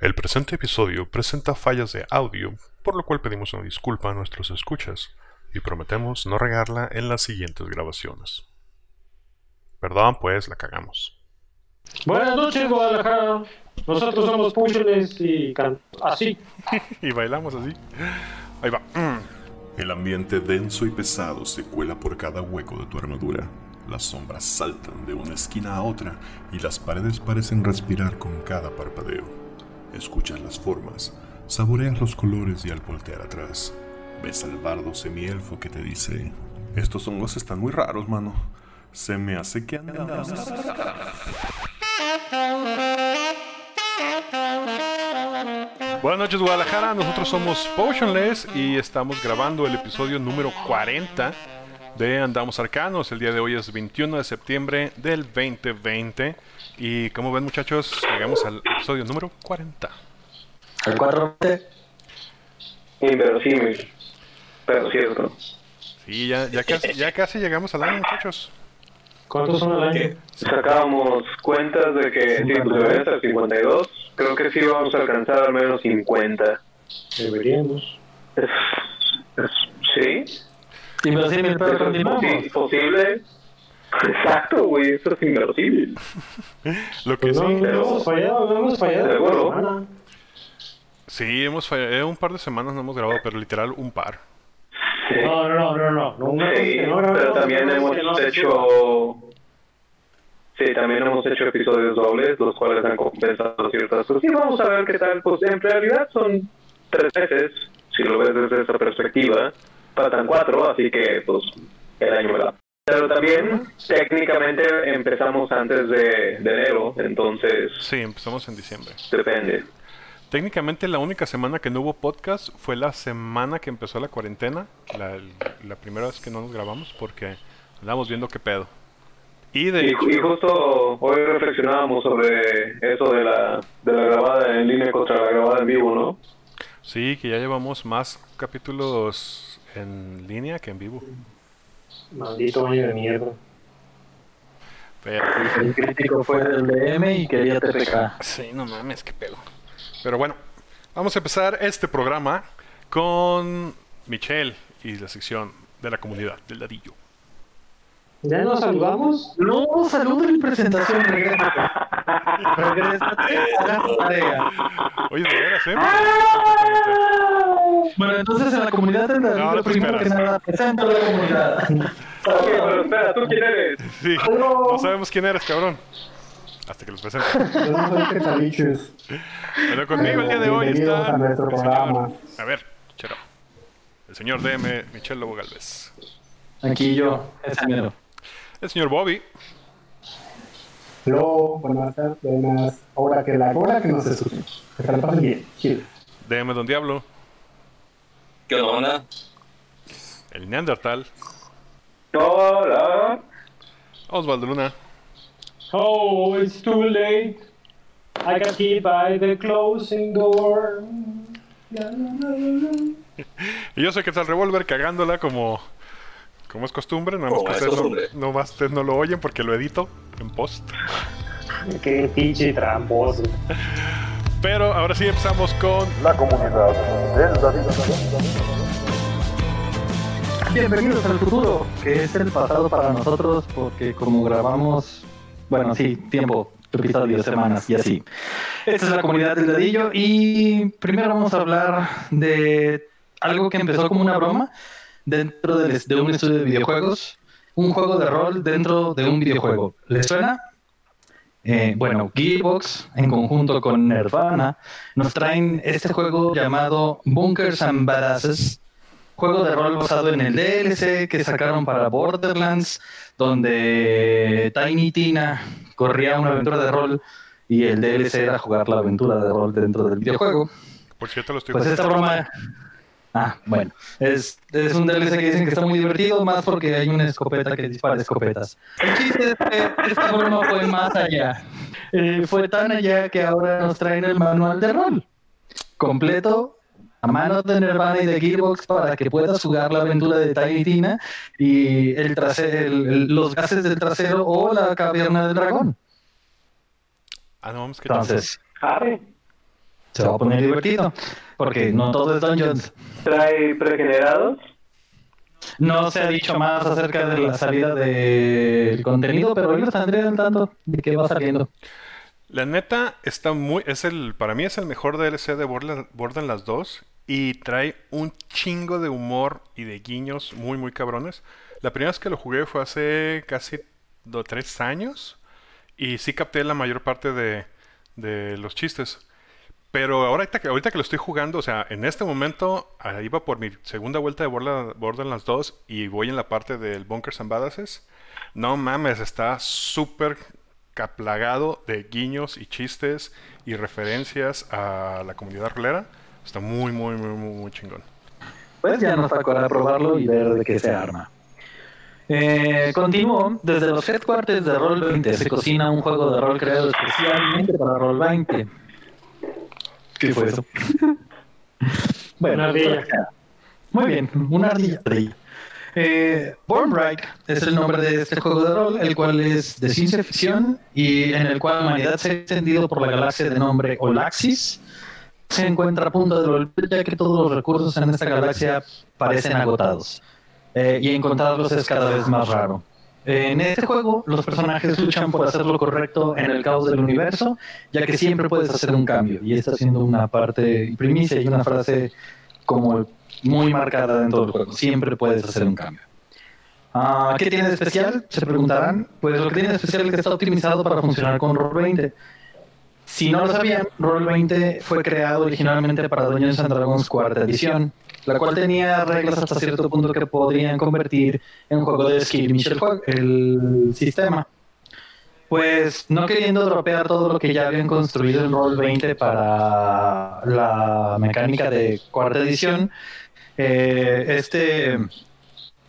El presente episodio presenta fallas de audio, por lo cual pedimos una disculpa a nuestros escuchas y prometemos no regarla en las siguientes grabaciones. Perdón, pues la cagamos. Buenas noches, Guadalajara. Nosotros somos Pucheles y can- así. y bailamos así. Ahí va. Mm. El ambiente denso y pesado se cuela por cada hueco de tu armadura. Las sombras saltan de una esquina a otra y las paredes parecen respirar con cada parpadeo. Escuchas las formas, saboreas los colores y al voltear atrás, ves al bardo semielfo que te dice: Estos hongos están muy raros, mano. Se me hace que andamos. Buenas noches Guadalajara, nosotros somos Potionless y estamos grabando el episodio número 40 de Andamos Arcanos. El día de hoy es 21 de septiembre del 2020 y como ven muchachos, llegamos al episodio número 40. El 4 Inverosímil, pero cierto. Sí, ya, ya, casi, ya casi llegamos al año muchachos. ¿Cuántos son al año? Sacábamos cuentas de que sí, pues ser 52. Creo que sí vamos a alcanzar al menos 50. Deberíamos. Es, es- ¿Sí? Inverosímil, pero ¿Eso es continuamos. posi- posible? Exacto, güey, eso es inverosímil. Lo que Pues sí, no hemos fallado, no hemos fallado. Seguro. Sí, hemos fallado, un par de semanas no hemos grabado, pero literal un par. Sí, No, no, no, no. no sí no grabamos, pero también hemos hecho... Sí, también hemos hecho episodios dobles, los cuales han compensado ciertas cosas. Y vamos a ver qué tal. Pues en realidad son tres meses, si lo ves desde esa perspectiva. Faltan cuatro, así que pues el año me da. Pero también técnicamente empezamos antes de, de enero, entonces Sí, empezamos en diciembre. depende. Técnicamente la única semana que no hubo podcast fue la semana que empezó la cuarentena, la, la primera vez que no nos grabamos porque andamos viendo qué pedo. Y de Y, hecho, y justo hoy reflexionábamos sobre eso de la, de la grabada en línea contra la grabada en vivo, ¿no? sí, que ya llevamos más capítulos en línea que en vivo. Maldito año de mierda. Pero, El crítico fue del DM y quería TPK. sí, no mames, qué pedo. Pero bueno, vamos a empezar este programa con Michelle y la sección de la comunidad del ladillo. ¿Ya nos saludamos? No, saludo en presentación, regrésate. Regrésate a la tarea. Oye, de veras, ¿eh? Bueno, entonces en la comunidad del No, no te primero que nada, presento a la comunidad. Ok, pero espera, ¿tú quién eres? Sí, no sabemos quién eres, cabrón. Hasta que los presente. Yo no soy. Bueno, conmigo el día de hoy está a nuestro el programa. señor, a ver, chero, el señor DM Michel Lobo Galvez, Aquí yo, ese mero. el señor Bobby, Hello, buenas tardes, buenas. Ahora que la hora que nos escuchen. Que se la pasen bien. Chido. DM Don Diablo, ¿Qué onda? el Neandertal, Hola. Osvaldo Luna, Oh, it's too late. I got hit by the closing door. La, la, la, la, la. y yo soy que tal Revolver cagándola como, como es costumbre, nada más que es ustedes no, no más ustedes no lo oyen porque lo edito en post. Qué pinche tramposo. Pero ahora sí empezamos con Bienvenidos al futuro, que es el pasado para nosotros, porque como grabamos, bueno, sí, tiempo, episodios, semanas y así. Esta es la comunidad del dedillo y primero vamos a hablar de algo que empezó como una broma dentro del- de un estudio de videojuegos, un juego de rol dentro de un videojuego. ¿Les suena? Eh, bueno, Gearbox, en conjunto con Nirvana, nos traen este juego llamado Bunkers and Badasses, juego de rol basado en el DLC que sacaron para Borderlands, donde Tiny Tina corría una aventura de rol y el DLC era jugar la aventura de rol dentro del videojuego. por cierto lo estoy Pues esta broma... Ah, bueno. Es, es un DLC que dicen que está muy divertido, más porque hay una escopeta que dispara escopetas. El chiste es que esta broma fue más allá. Eh, fue tan allá que ahora nos traen el manual de rol. Completo, a mano de Nirvana y de Gearbox para que puedas jugar la aventura de Tiny Tina y el trase- el- el- los gases del trasero o la caverna del dragón. Ah, no, vamos que Entonces, se va a poner divertido, porque no todo es Dungeons. ¿Trae pregenerados? No se ha dicho más acerca de la salida del contenido, pero hoy lo estaré al tanto de que va saliendo. La neta está muy. Es el, para mí es el mejor DLC de Borderlands Borderlands 2. Y trae un chingo de humor y de guiños muy, muy cabrones. La primera vez que lo jugué fue hace casi do, tres años. Y sí capté la mayor parte de, de los chistes. Pero ahorita que, ahorita que lo estoy jugando, o sea, en este momento iba por mi segunda vuelta de Borderla- Borderlands 2 y voy en la parte del Bunkers and Badasses. No mames, está súper caplagado de guiños y chistes y referencias a la comunidad rolera. Está muy, muy, muy, muy, muy chingón. Pues ya nos tocará probarlo y ver de qué se arma. Eh, continúo. Desde los headquarters de Roll20 se cocina un juego de rol creado especialmente para Roll20. ¿Qué fue eso? bueno, Una ardilla. Muy bien, una ardilla. Eh, Born Bright es el nombre de este juego de rol, el cual es de ciencia ficción y en el cual la humanidad se ha extendido por la galaxia de nombre Olaxis. Se encuentra a punto de volver ya que todos los recursos en esta galaxia parecen agotados eh, y encontrarlos es cada vez más raro. En este juego, los personajes luchan por hacer lo correcto en el caos del universo, ya que siempre puedes hacer un cambio. Y está siendo una parte primicia y una frase como muy marcada dentro del juego. Siempre puedes hacer un cambio. Ah, ¿Qué tiene de especial? Se preguntarán. Pues lo que tiene de especial es que está optimizado para funcionar con Roll20. Si no lo sabían, Roll20 fue creado originalmente para Dungeons and Dragons cuarta edición, la cual tenía reglas hasta cierto punto que podrían convertir en juego de skirmish el, el sistema. Pues no queriendo dropear todo lo que ya habían construido en Roll20 para la mecánica de cuarta edición, eh, este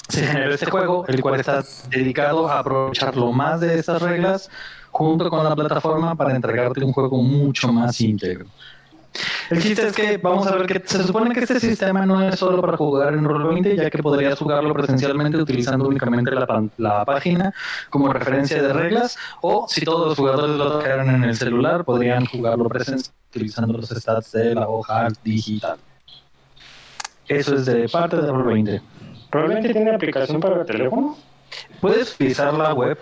se generó este juego, el cual está dedicado a aprovechar lo más de estas reglas junto con la plataforma para entregarte un juego mucho más íntegro. El chiste es que vamos a ver que se supone que este sistema no es solo para jugar en Roll20, ya que podrías jugarlo presencialmente utilizando únicamente la, pan- la página como referencia de reglas, o si todos los jugadores lo tocaran en el celular, podrían jugarlo presencial utilizando los stats de la hoja digital. Eso es de parte de Roll20. ¿Probablemente tiene aplicación para el teléfono? Puedes utilizar la web.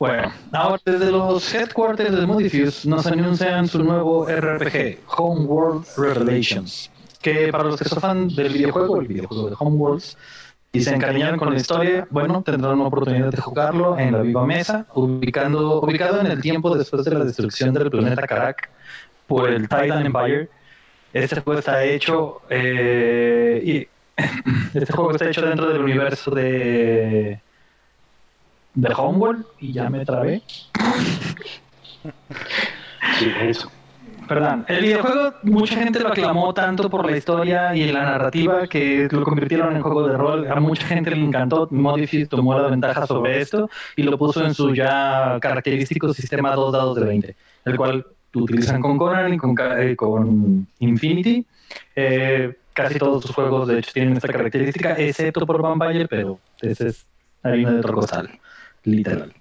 Bueno, ahora desde los headquarters de Modifuse nos anuncian su nuevo RPG, Homeworld Revelations, que para los que son fan del videojuego, el videojuego de Homeworlds, y se encariñaron con la historia, bueno, tendrán una oportunidad de jugarlo en la viva mesa, ubicando, ubicado en el tiempo después de la destrucción del planeta Karak por el Titan Empire. Este juego está hecho eh, y este juego está hecho dentro del universo de de Homeworld y ya me trabé. Sí, eso. Perdón, el videojuego mucha gente lo aclamó tanto por la historia y la narrativa que lo convirtieron en juego de rol. A mucha gente le encantó. Modify tomó la ventaja sobre esto y lo puso en su ya característico sistema 2 dados de 20, el cual utilizan con Conan y con, eh, con Infinity. Eh, casi todos sus juegos, de hecho, tienen esta característica, excepto por Vampire, pero ese es harina de otro costal, literal.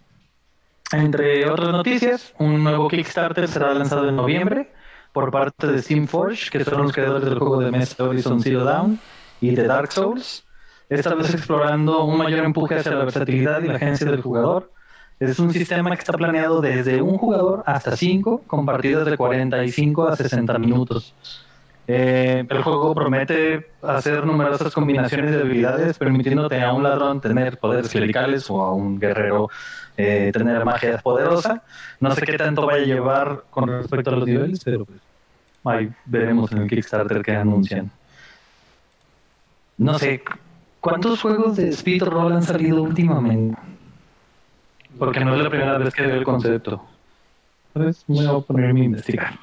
Entre otras noticias, un nuevo Kickstarter será lanzado en noviembre por parte de Steamforge, que son los creadores del juego de mesa Horizon Zero Dawn y de Dark Souls. Esta vez explorando un mayor empuje hacia la versatilidad y la agencia del jugador. Es un sistema que está planeado desde un jugador hasta cinco, con partidas de 45 a 60 minutos. Eh, el juego promete hacer numerosas combinaciones de habilidades, permitiéndote a un ladrón tener poderes clericales o a un guerrero eh, tener magia poderosa. No sé qué tanto vaya a llevar con respecto a los niveles, pero pues, ahí veremos en el Kickstarter que anuncian. No sé, ¿cuántos juegos de speed roll han salido últimamente? Porque no es la primera vez que veo el concepto. Entonces voy a ponerme a investigar.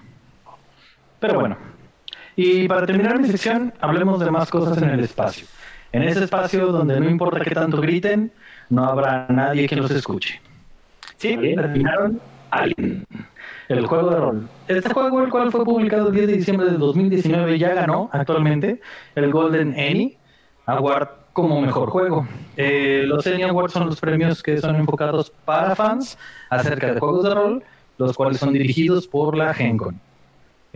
Pero bueno. Y para terminar mi sección, hablemos de más cosas en el espacio. En ese espacio donde no importa qué tanto griten, no habrá nadie que los escuche. Sí, terminaron Alien, el juego de rol. Este juego, el cual fue publicado el 10 de diciembre de 2019, ya ganó actualmente el Golden Annie Award como mejor juego. Eh, los Annie Awards son los premios que son enfocados para fans acerca de juegos de rol, los cuales son dirigidos por la Gencon.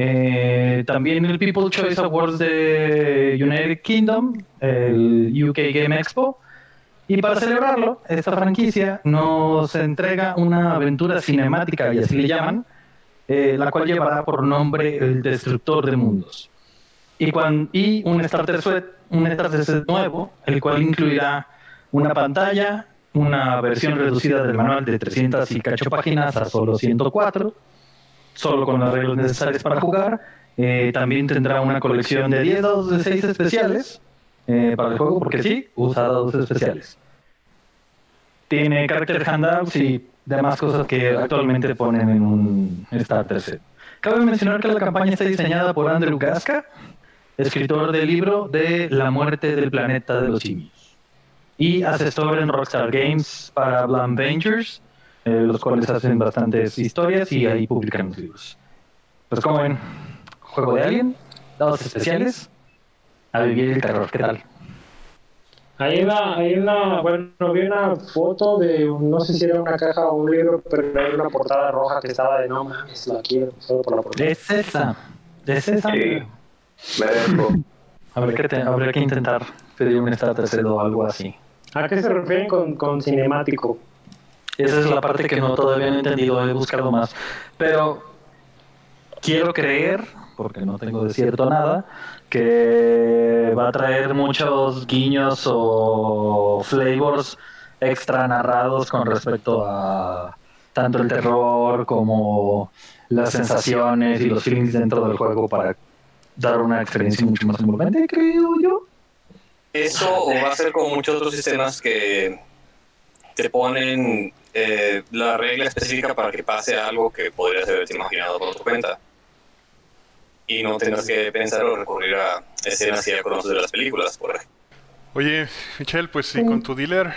Eh, también el People Choice Awards de United Kingdom, el UK Game Expo. Y para celebrarlo, esta franquicia nos entrega una aventura cinemática, y así le llaman, eh, la cual llevará por nombre El Destructor de Mundos. Y, cuan- y un starter set, un starter set nuevo, el cual incluirá una pantalla, una versión reducida del manual de 300 y cacho páginas a solo 104, solo con las reglas necesarias para jugar. Eh, también tendrá una colección de 10 dados de 6 especiales eh, para el juego, porque sí, usa dados especiales. Tiene character handouts y demás cosas que actualmente ponen en un starter set. Cabe mencionar que la campaña está diseñada por Andrew Gasca, escritor del libro de La muerte del planeta de los simios y asesor en Rockstar Games para Blam Ventures, los cuales hacen bastantes historias y ahí publican los libros. Pues como ven, juego de Alien, dados especiales, a vivir el terror, ¿qué tal? Hay una, hay una, bueno, vi una foto de, no sé si era una caja o un libro, pero era una portada roja que estaba de no mames, la quiero, solo por la portada. Es esa, es esa. Sí. Habría que, te- habría que intentar pedir un set o algo así. ¿A qué se refieren con, con cinemático? Esa es la parte que no todavía no he entendido, he buscado más. Pero quiero creer, porque no tengo de cierto nada, que va a traer muchos guiños o flavors extra narrados con respecto a tanto el terror como las sensaciones y los feelings dentro del juego para dar una experiencia mucho más envolvente, creo yo. Eso o va a ser como muchos otros sistemas que te ponen eh, la regla específica para que pase algo que podrías haberte imaginado por tu cuenta. Y no tengas que pensar o recurrir a escenas que ya conoces de las películas, por ejemplo. Oye, Michelle, pues si con tu dealer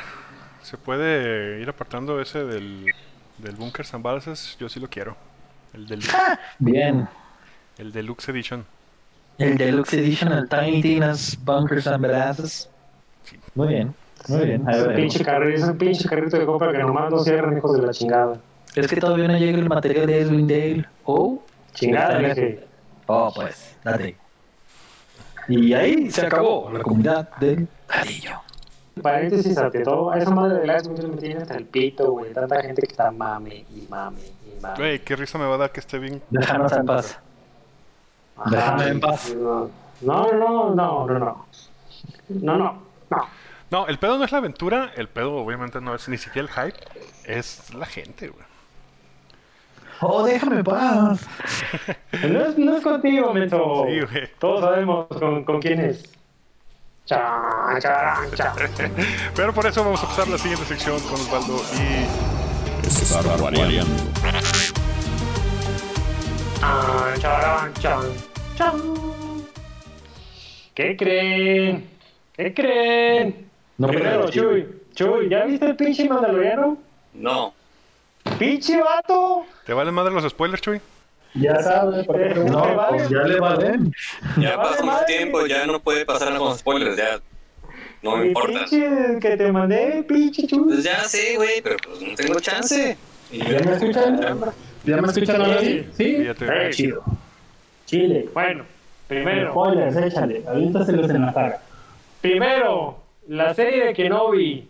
se puede ir apartando ese del, del Bunkers and Balsas, yo sí lo quiero. El, del, Bien. el Deluxe Edition. El Deluxe Edition, el Tiny Tina's Bunkers and Badasses. Muy bien, muy bien. Ese veremos. pinche carrito, ese pinche carrito de compra que nomás no cierran, hijos de la chingada. Es que todavía no llega el material de Edwin Dale. Oh, Chingada, dije. oh pues, date. Y ahí se acabó la comunidad del ladillo. Paréntesis ante todo, a esa madre de Last me tiene hasta el pito, güey. Tanta gente que está mame y mame y mame. Güey, qué risa me va a dar que esté bien. Déjanos en paz. Déjame en paz. No, no, no, no, no, no. No, no, no. No, el pedo no es la aventura, el pedo obviamente no es ni siquiera el hype, es la gente, güey. Oh, déjame paz. No es, no es contigo, menso. Sí, güey. Todos sabemos con, con quién es. Chan, chan, chan. Pero por eso vamos a pasar a la siguiente sección con Osvaldo y Estar variando. Chan, charan, chan, chan. ¿Qué creen? ¿Qué creen? No Primero. Chuy, Chuy, ¿ya viste el pinche mandaloriano? No, ¡Pinche vato! ¿Te valen madre los spoilers, Chuy? Ya sabes, qué No, pregunto. pues ya le valen. ya pasó madre. tiempo, ya no puede pasar nada con spoilers, ya no me importa. pinche que te mandé, pinche Chuy. Pues ya sé, güey, pero pues no tengo chance. Y ¿Ya me escuchan? ¿Ya me escuchan ahora sí? ¿Sí? Eh, Chido. Chile. Bueno, primero, Spoilers, échale. Aviéntaselos en la cara. primero, la serie de Kenobi.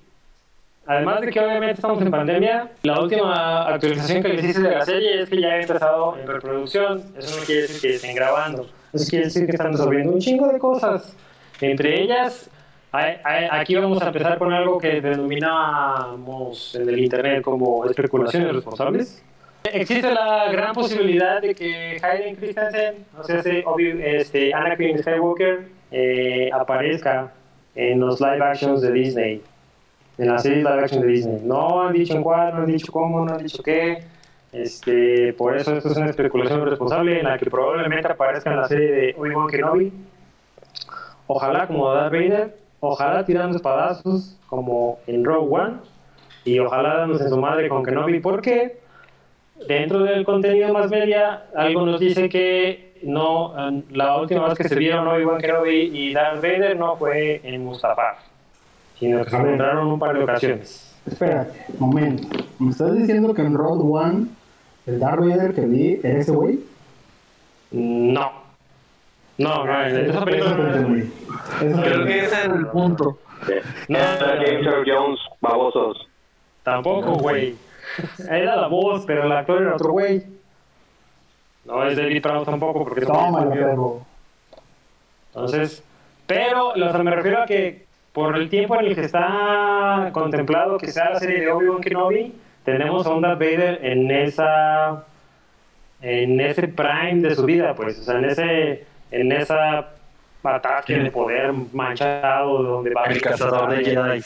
Además de que obviamente estamos en pandemia, la última actualización que les hice de la serie es que ya ha empezado en reproducción. Eso no quiere decir que estén grabando. Eso quiere decir que están resolviendo un chingo de cosas. Entre ellas, aquí vamos a empezar con algo que denominamos en el internet como especulaciones responsables. Existe la gran posibilidad de que Hayden Christensen, o sea, este, Anakin Skywalker, eh, aparezca en los live actions de Disney, en la serie live action de Disney. No han dicho en cuál, no han dicho cómo, no han dicho qué. Este, por eso esto es una especulación responsable en la que probablemente aparezca en la serie de Obi-Wan Kenobi. Ojalá como Darth Vader, ojalá tirando espadazos como en Rogue One y ojalá dándose su madre con Kenobi porque dentro del contenido más media algo nos dice que no la última vez que se vieron Obi-Wan Kenobi y Darth Vader no fue en Mustafar sino que se encontraron un par de ocasiones Espérate, momento. ¿Me estás diciendo que en Road One el Darth Vader que vi era ese güey? No. No, no, en esa película no. Eso Creo que ese es el punto. No, Era James Earl Jones, babosos. Tampoco, güey. Era la voz, pero el actor era otro güey. No es David Prowse tampoco, porque Tómalo, perro. Entonces, pero o sea, me refiero a que por el tiempo en el que está contemplado que sea la serie de Obi-Wan Kenobi, tenemos a un Darth Vader en esa en ese prime de su vida, pues, o sea, en ese en esa ataque de poder manchado donde va El cazador de Jedi.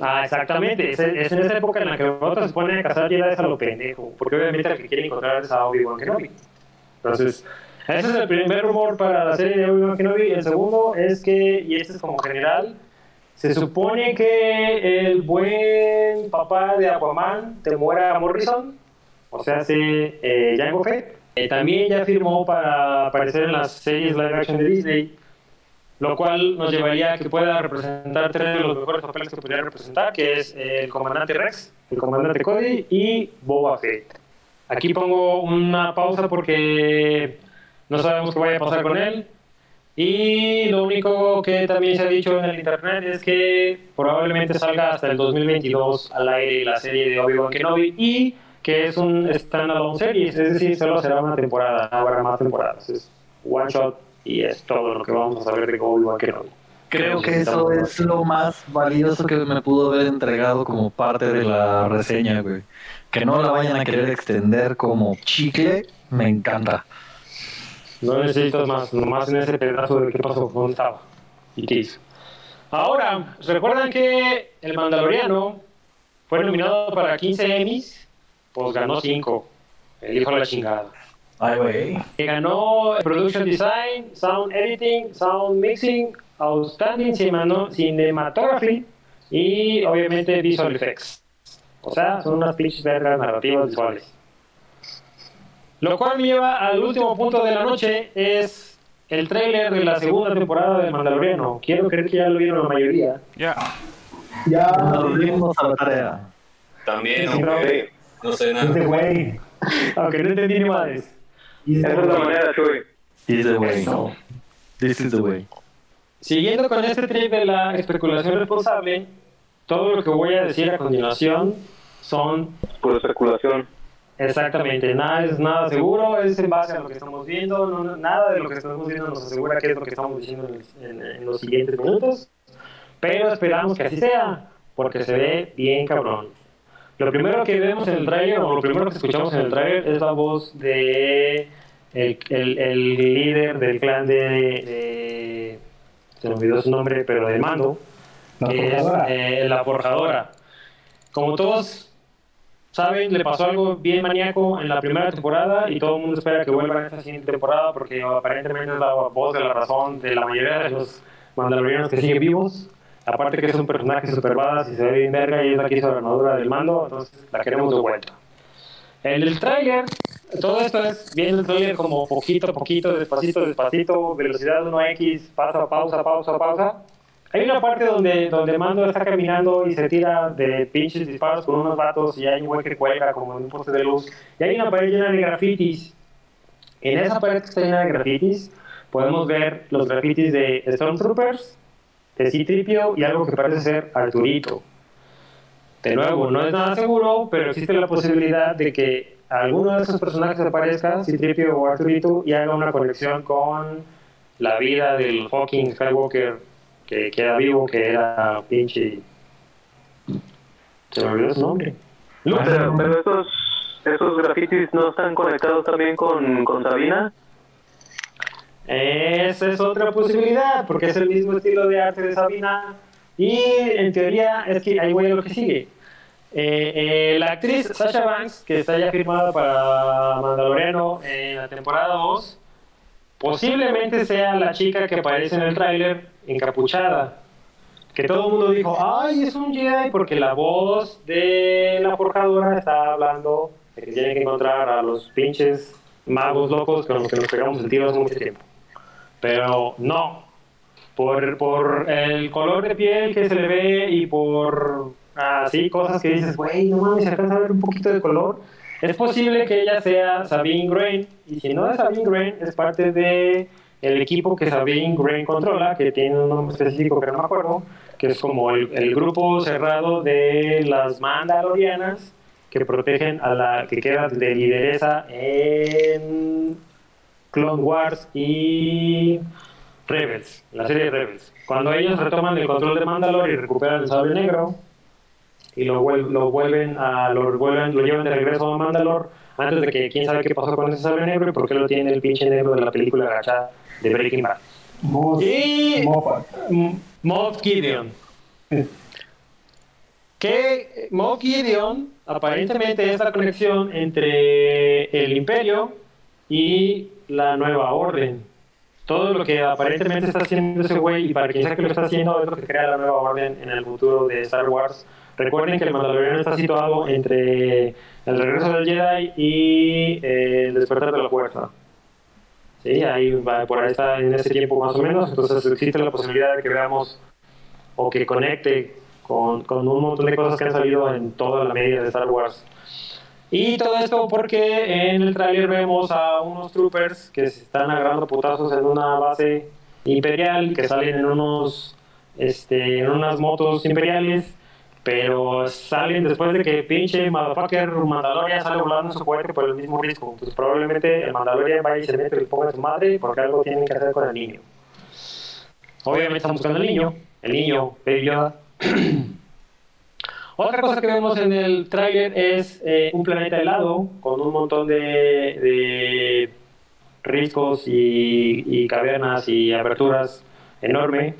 Ah, exactamente. Es, es en esa época en la que otros se ponen a cazar Jedi a lo pendejo. Porque obviamente el que quiere encontrar es a Obi-Wan Kenobi. Entonces, ese es el primer rumor para la serie de Obi-Wan Kenobi. El segundo es que, y este es como general, se supone que el buen papá de Aquaman, Temuera Morrison, o sea, se eh, Jango Fett, eh, también ya firmó para aparecer en las series live action de Disney lo cual nos llevaría a que pueda representar tres de los mejores papeles que podría representar, que es el comandante Rex, el comandante Cody y Boba Fett. Aquí pongo una pausa porque no sabemos qué vaya a pasar con él. Y lo único que también se ha dicho en el internet es que probablemente salga hasta el 2022 al aire la serie de Obi-Wan Kenobi y que es un standalone series, es decir, solo será una temporada, no habrá más temporadas. Es one shot y es todo lo que vamos a saber de Obi-Wan Kenobi. Creo que eso es lo más valioso que me pudo haber entregado como parte de la reseña, güey. Que no la vayan a querer extender como chicle, me encanta. No necesitas más, nomás en ese pedazo de qué pasó, dónde estaba y qué hizo. Ahora, ¿recuerdan que el Mandaloriano fue nominado para 15 Emmys? Pues ganó 5. El hijo de la chingada. Ay, güey. Que ganó Production Design, Sound Editing, Sound Mixing, Outstanding Cinema- Cinematography y obviamente Visual Effects. O sea, son unas pinches vergas narrativas visuales. Lo cual me lleva al último punto de la noche, es el tráiler de la segunda temporada de Mandaloriano. Quiero creer que ya lo vieron la mayoría. Ya. Ya, Nos dimos a la tarea. También, Sí, aunque no sé este nada. güey. Aunque no entendí ni madres. Y Esa es la manera, Chuy. This is the way. This is the way. Siguiendo con este trip de la especulación responsable, todo lo que voy a decir a continuación son Pura especulación. Exactamente, nada es nada seguro, es en base a lo que estamos viendo, no- no- nada de lo que estamos viendo nos asegura qué es lo que estamos diciendo en, en- en los siguientes minutos, pero esperamos que así sea, porque se ve bien cabrón. Lo primero que vemos en el trailer, o lo primero que escuchamos en el trailer, es la voz de el, el- el líder del clan de, de- se me olvidó su nombre, pero de Mando, La que es forjadora. eh, la forjadora. Como todos saben, le pasó algo bien maníaco en la primera temporada y todo el mundo espera que vuelva en esta siguiente temporada porque aparentemente es la voz de la razón de la mayoría de los mandalorianos que siguen vivos. Aparte que es un personaje super badass y se ve bien verga y es la que hizo la armadura del mando, entonces la queremos de vuelta. En el tráiler, todo esto es viendo el tráiler como poquito a poquito, despacito, despacito, velocidad 1x, pausa, pausa, pausa, pausa. Hay una parte donde, donde Mando está caminando y se tira de pinches disparos con unos vatos y hay un güey que cuelga como en un poste de luz. Y hay una pared llena de grafitis. En esa pared que está llena de grafitis podemos ver los grafitis de Stormtroopers, de C-Tripio y algo que parece ser Arturito. De nuevo, no es nada seguro, pero existe la posibilidad de que alguno de esos personajes aparezca, C-Tripio o Arturito, y haga una conexión con la vida del fucking Skywalker que queda vivo, que era pinche. Se me olvidó su nombre. Pero, pero esos, esos grafitis no están conectados también con, con Sabina. Esa es otra posibilidad, porque es el mismo estilo de arte de Sabina. Y en teoría, es que ahí voy a lo que sigue. Eh, eh, la actriz Sasha Banks, que está ya firmada para Mandaloriano en la temporada 2, posiblemente sea la chica que aparece en el tráiler encapuchada. Que todo el mundo dijo, ay, es un Jedi, porque la voz de la forjadora está hablando de que tienen que encontrar a los pinches magos locos con los que nos pegamos el tiro hace mucho tiempo. Pero no, por, por el color de piel que se le ve y por así cosas que dices, güey, no mames, alcanza a ver un poquito de color. Es posible que ella sea Sabine Grain, y si no es Sabine Grain, es parte de el equipo que Sabine Grain controla, que tiene un nombre específico que no me acuerdo, que es como el, el grupo cerrado de las Mandalorianas que protegen a la que queda de lideresa en Clone Wars y Rebels, la serie de Rebels. Cuando ellos retoman el control de Mandalore y recuperan el sable negro y lo, vuel- lo vuelven a lo, vuelven, lo llevan de regreso a Mandalore antes de que quién sabe qué pasó con ese sable negro y por qué lo tiene el pinche negro de la película agachada de Breaking Bad. Moff, Y Moffat. Moff Gideon. Que Moff Gideon aparentemente es la conexión entre el Imperio y la Nueva Orden. Todo lo que aparentemente está haciendo ese güey, y para quien sea que lo está haciendo, es lo que crea la Nueva Orden en el futuro de Star Wars. Recuerden que el Mandaloriano está situado entre el regreso del Jedi y eh, el despertar de la fuerza. Sí, ahí va, por ahí está en ese tiempo más o menos. Entonces existe la posibilidad de que veamos o que conecte con, con un montón de cosas que han salido en toda la media de Star Wars. Y todo esto porque en el tráiler vemos a unos troopers que se están agarrando putazos en una base imperial, que salen en unos este, en unas motos imperiales, pero salen después de que pinche motherfucker Mandalorian sale volando en su cohete por el mismo risco. Pues probablemente el Mandalorian vaya y se mete y ponga a su madre porque algo tienen que hacer con el niño. Obviamente están buscando al niño, el niño, Baby Yoda. Otra cosa que vemos en el tráiler es eh, un planeta helado con un montón de, de riscos y, y cavernas y aberturas enorme.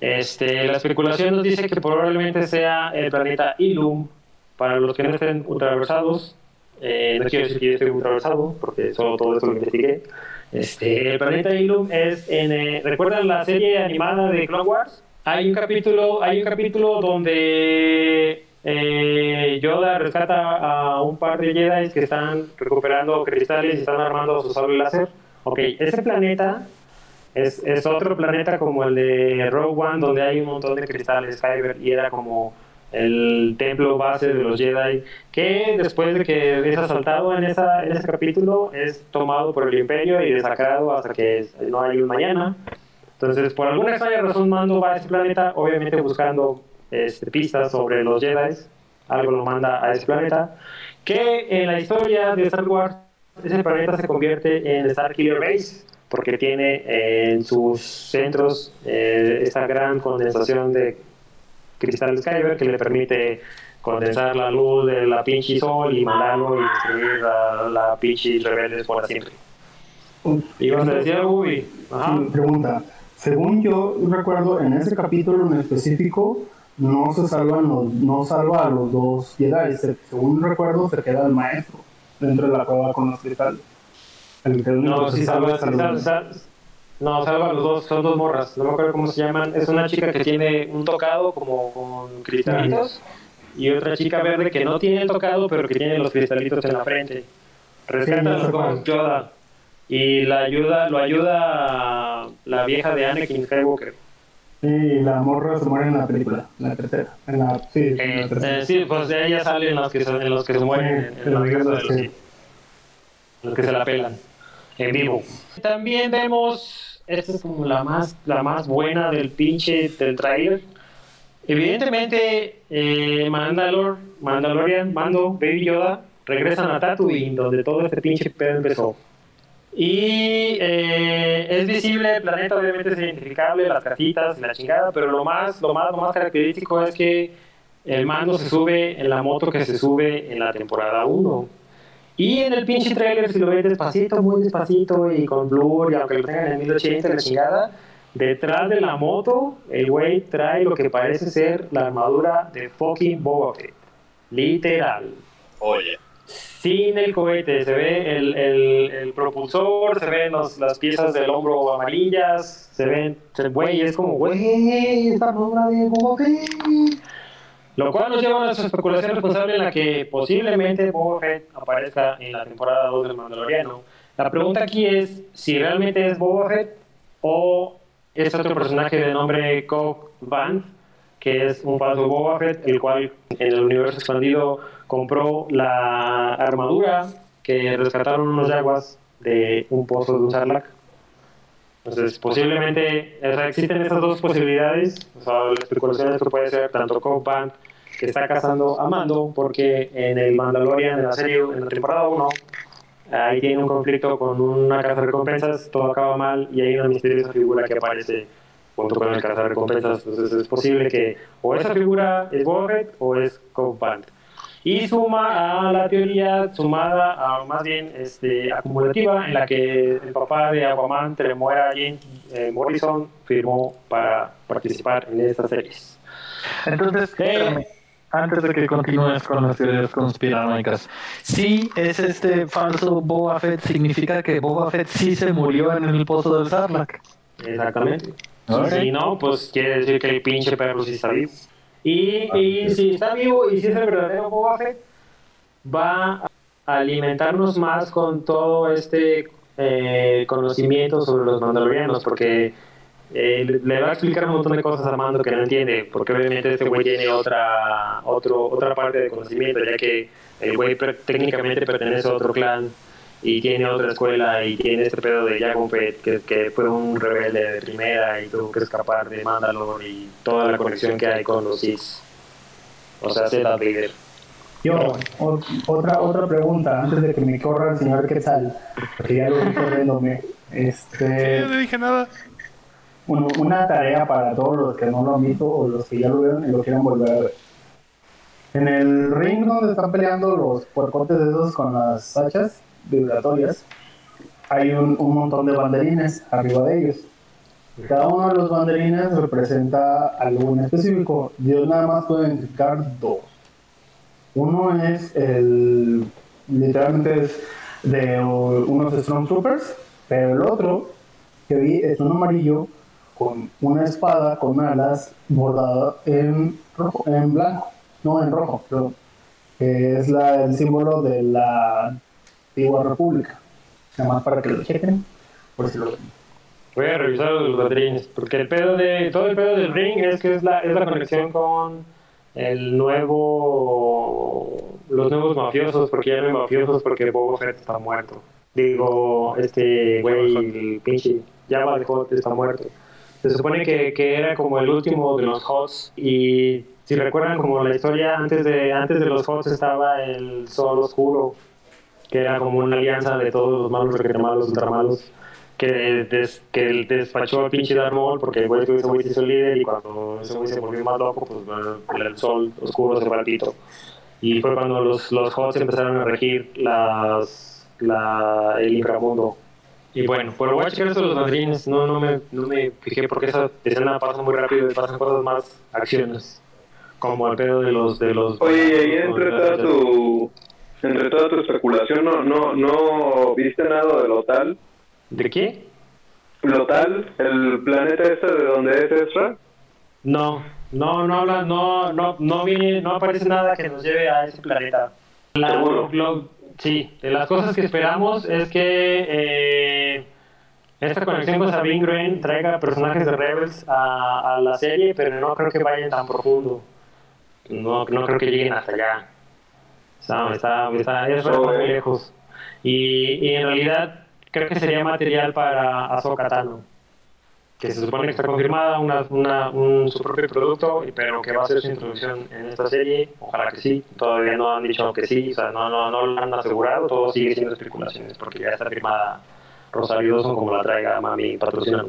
Este, la especulación nos dice que probablemente sea el planeta Ilum. Para los que no estén ultraversados, eh, no quiero decir que yo esté ultraversado, porque solo todo esto lo investigué. Este, el planeta Ilum es en. eh, ¿Recuerdan la serie animada de Clone Wars? Hay un capítulo, hay un capítulo donde eh, Yoda rescata a un par de Jedi que están recuperando cristales y están armando su sable láser. Ok, ese planeta es, otro planeta como el de Rogue One, donde hay un montón de cristales Kyber y era como el templo base de los Jedi, que después de que es asaltado en ese capítulo, es tomado por el Imperio y desacrado hasta que no hay un mañana. Entonces, por alguna extraña razón, Mando va a ese planeta, obviamente buscando este, pistas sobre los Jedi. Algo lo manda a ese planeta. Que en la historia de Star Wars, ese planeta se convierte en Starkiller Base, porque tiene eh, en sus centros eh, esta gran condensación de cristal Kyber que le permite condensar la luz de la pinche sol y mandarlo y destruir a la pinche rebeldes por siempre. ¿Ibas a decir algo, Ubi? Ajá. Sí, pregunta. Según yo recuerdo, en ese capítulo en específico, no se salvan los, no salva a los dos Jedi. Se- según recuerdo, se queda el maestro dentro de la cueva con los cristales. El que No, sí salva, es a sí los sal- dos. sal- no, salva a los dos, son dos morras, no me acuerdo cómo se llaman. Es una chica que tiene un tocado como con cristalitos y otra chica verde que no tiene el tocado pero que tiene los cristalitos en la frente. Rescata Sí, no dos Yoda y la ayuda, lo ayuda la vieja de Anakin Skywalker. Sí, la morra se muere en la película, en la tercera. En la, sí, en Eh, la tercera. eh, sí, pues de ella salen los que se, en los que se mueren en, en venganza de los. Sith. Los que se la pelan en vivo. También vemos, esta es como la más, la más buena del pinche del trailer. Evidentemente, eh, Mandalor, Mandalorian, Mando, Baby Yoda regresan a Tatooine, donde todo este pinche pedo empezó. Y eh, es visible el planeta, obviamente es identificable, las casitas la chingada, pero lo más, lo más, lo más característico es que el mando se sube en la moto que se sube en la temporada 1. Y en el pinche trailer, si lo ves despacito, muy despacito y con blur, y aunque lo tengan en 1080 la chingada, detrás de la moto, el güey trae lo que parece ser la armadura de fucking Boba. Literal Oye, sin el cohete. Se ve el, el, el propulsor, se ven los- las piezas del hombro amarillas, se ven, güey, es como, güey, esta armadura de Boba Fett. Lo cual nos lleva a nuestra especulación responsable en la que posiblemente Boba Fett aparezca en la temporada 2 del Mandaloriano. La pregunta aquí es si realmente es Boba Fett o es otro personaje de nombre Cobb Vanth, que es un falso Boba Fett, el cual en el universo expandido compró la armadura que rescataron unos yaguas de un pozo de un sarlacc. Entonces, posiblemente, o sea, existen estas dos posibilidades. O sea, la especulación esto puede ser tanto Cobb que está cazando a Mando, porque en el Mandalorian, en la serie, en la temporada 1, ahí tiene un conflicto con una casa de recompensas, todo acaba mal y hay una misteriosa figura que aparece junto con el casa de recompensas. Entonces, es posible que o esa figura es Boba o es Cobb y suma a la teoría sumada a más bien este, acumulativa en la que el papá de Aquaman, Telemuera James eh, Morrison, firmó para participar en estas series. Entonces, espérame, antes de que continúes con las teorías conspiranoicas, si es este falso Boba Fett, significa que Boba Fett sí se murió en el pozo del Sarlacc. Exactamente. Si no, pues quiere decir que el pinche perro sí está vivo. Y, si está vivo y si es el verdadero Boba Fett, va a alimentarnos más con todo este eh, conocimiento sobre los mandalorianos, porque eh, le va a explicar un montón de cosas a Mando que no entiende, porque obviamente este güey tiene otra, otro, otra parte de conocimiento, ya que el güey técnicamente pertenece a otro clan y tiene otra escuela y tiene este pedo de Fett que, que, fue un rebelde de primera y tuvo que escapar de Mandalore y toda la conexión que hay con los Sith. O sea, Zeta Vader. Yo, otra, otra pregunta, antes de que me corra el señor Quetzal, porque ya lo vi corriéndome. Este, no dije nada. una tarea para todos los que no lo han visto o los que ya lo vieron y lo quieren volver a ver. En el ring donde están peleando los puercotes de esos con las hachas, vibratorias, hay un, montón de banderines arriba de ellos. Cada uno de los banderines representa algo en específico. Dios nada más puede identificar dos. Uno es el, literalmente de unos Stormtroopers, pero el otro que vi es un amarillo con una espada con alas bordada en rojo, en blanco, no en rojo, pero es la, el símbolo de la antigua república. Nada más para que lo chequen, por si lo Voy a revisar los banderines, porque el pedo de, todo el pedo del ring es que es la, es la conexión con el nuevo, los nuevos mafiosos, porque ya no hay mafiosos porque Boba Fett está muerto. Digo, este güey, el pinche Java de Hot está muerto. Se supone que, que era como el último de los Hots y si recuerdan como la historia antes de antes de los Hots estaba el Sol Oscuro que era como una alianza de todos los malos, requete malos, ultramalos, que, des, que despachó al pinche Darth Maul porque el güey se hizo líder y cuando ese güey se volvió más loco, pues el sol oscuro se fue al pito. Y fue cuando los, los Hots empezaron a regir las, la, el inframundo. Y bueno, por checar esto de los madrines, no, no, me, no me fijé porque esa escena pasa muy rápido y pasan cosas más acciones. Como el pedo de los... De los Oye, y entre toda tu entre toda tu especulación, ¿no, no, no viste nada de Lotal? ¿De qué? ¿Lotal? ¿El planeta ese de donde es Ezra? No, no, no habla, no, no, no viene, no aparece nada que nos lleve a ese planeta. La, sí, de las cosas que esperamos es que eh, esta conexión con Sabine Green traiga personajes de Rebels a, a, la serie, pero no creo que vayan tan profundo. No, no creo que lleguen hasta allá. Está, está, está, es muy lejos. Y, y, en realidad creo que sería material para Ahsoka Tano, que se supone que está confirmada una, una, un, su propio producto, pero que va a ser su introducción en esta serie. Ojalá que sí. Todavía no han dicho que sí, o sea, no, no, no lo han asegurado, todo sigue siendo especulaciones, porque ya está firmada Rosario Dawson como la traiga Mami patrocina.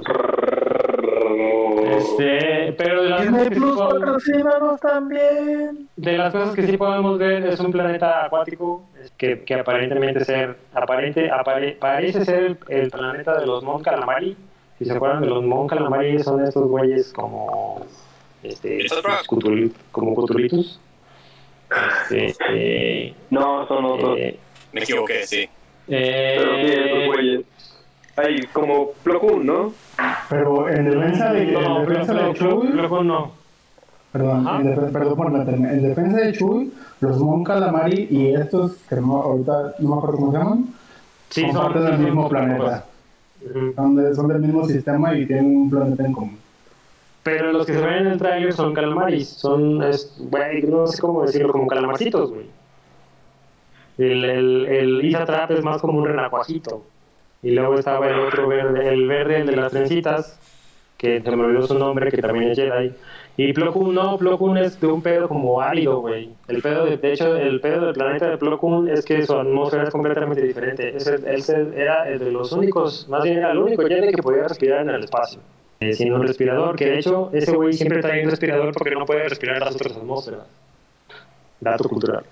Este, pero de las, cosas que sí podemos, también. de las cosas que sí podemos ver es un planeta acuático que, que aparentemente ser aparente apare, parece ser el, planeta de los Mon Calamari. Si se acuerdan de los Mon Calamari son estos güeyes como este como cutulitos. Este, eh, no, son otros. Eh, Me equivoqué, sí. Eh, Pero sí, estos güeyes. Hay como Plo ¿no? Pero en defensa de, no, en defensa de Chuy, luego no. Perdón, en, perdón por meterme. En defensa de Chuy, los Mon Calamari y estos, que no, ahorita no me acuerdo cómo se llaman, Sí, son, son parte del mismo planeta. Son, de- son del mismo sistema y tienen un planeta en común. Pero los que se ven en el trailer son calamaris. Son, es, güey, no sé cómo decirlo, como calamarcitos, güey. El, el, el Isa Trap es más como un renacuajito. Y luego estaba el otro verde, el verde, el de las trencitas, que se me olvidó su nombre, que también es Jedi. Y Plo Koon no, Plo Koon es de un pedo como árido, güey. El pedo, de, de hecho, el pedo del planeta de Plo Koon es que su atmósfera es completamente diferente. Él era el de los únicos, más bien era el único Jedi que podía respirar en el espacio. Eh, sin un respirador, que de hecho ese güey siempre trae un respirador porque no puede respirar las otras atmósferas. Dato cultural.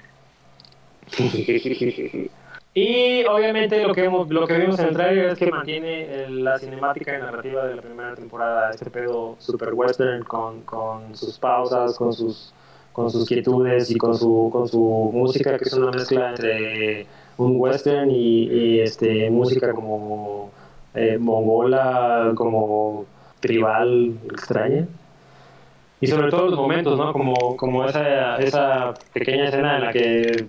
Y obviamente lo que, hemos, lo que vimos en el trailer es que mantiene la cinemática y narrativa de la primera temporada, este pedo super western con, con sus pausas, con sus, con sus quietudes y con su, con su música, que es una mezcla entre un western y, y, este, música como eh, mongola, como tribal, extraña. Y sobre todo los momentos, ¿no? Como, como esa, esa pequeña escena en la que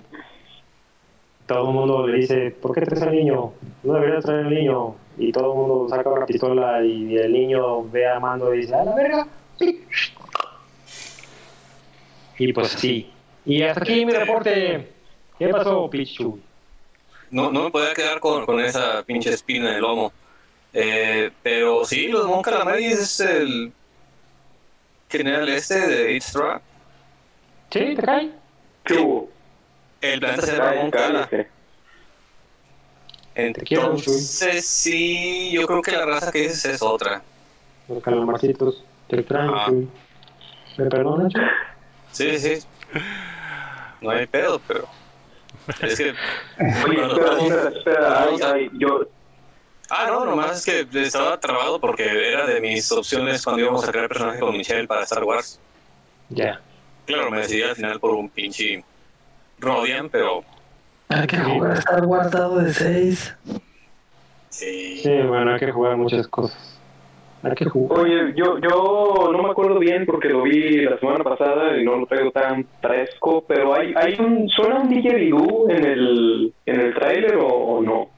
todo el mundo le dice, ¿por qué traes al niño? No deberías traer al niño. Y todo el mundo saca una pistola y el niño ve a Mando y dice, ¡a la verga! Y pues sí. Y hasta aquí mi reporte. ¿Qué pasó, Pichu? No, no me podía quedar con, con esa pinche espina en el lomo. Eh, pero sí, los Mon Calamari es el general este de It's Trap. ¿Sí? ¿Te cae? ¿Qué hubo? El planeta se llama Mon Cala. Entonces, sí, yo creo que la raza que dices es otra. Los calamarcitos. Te extraño, Ah. ¿Me perdonas? Sí, sí. No hay pedo, pero. Es que. Oye, espera, espera, espera, ay, ay, yo, Ah, no, nomás es que estaba trabado porque era de mis opciones cuando íbamos a crear personaje con Michelle para Star Wars. Ya. Claro, me decidí al final por un pinche Rodian, pero Hay que jugar Star Wars dado de 6. sí. Sí, bueno, hay que jugar muchas cosas. Hay que jugar. Oye, yo, yo no me acuerdo bien porque lo vi la semana pasada y no lo traigo tan fresco, pero hay, hay un, ¿suena un didgeridoo en el, en el tráiler o, o no?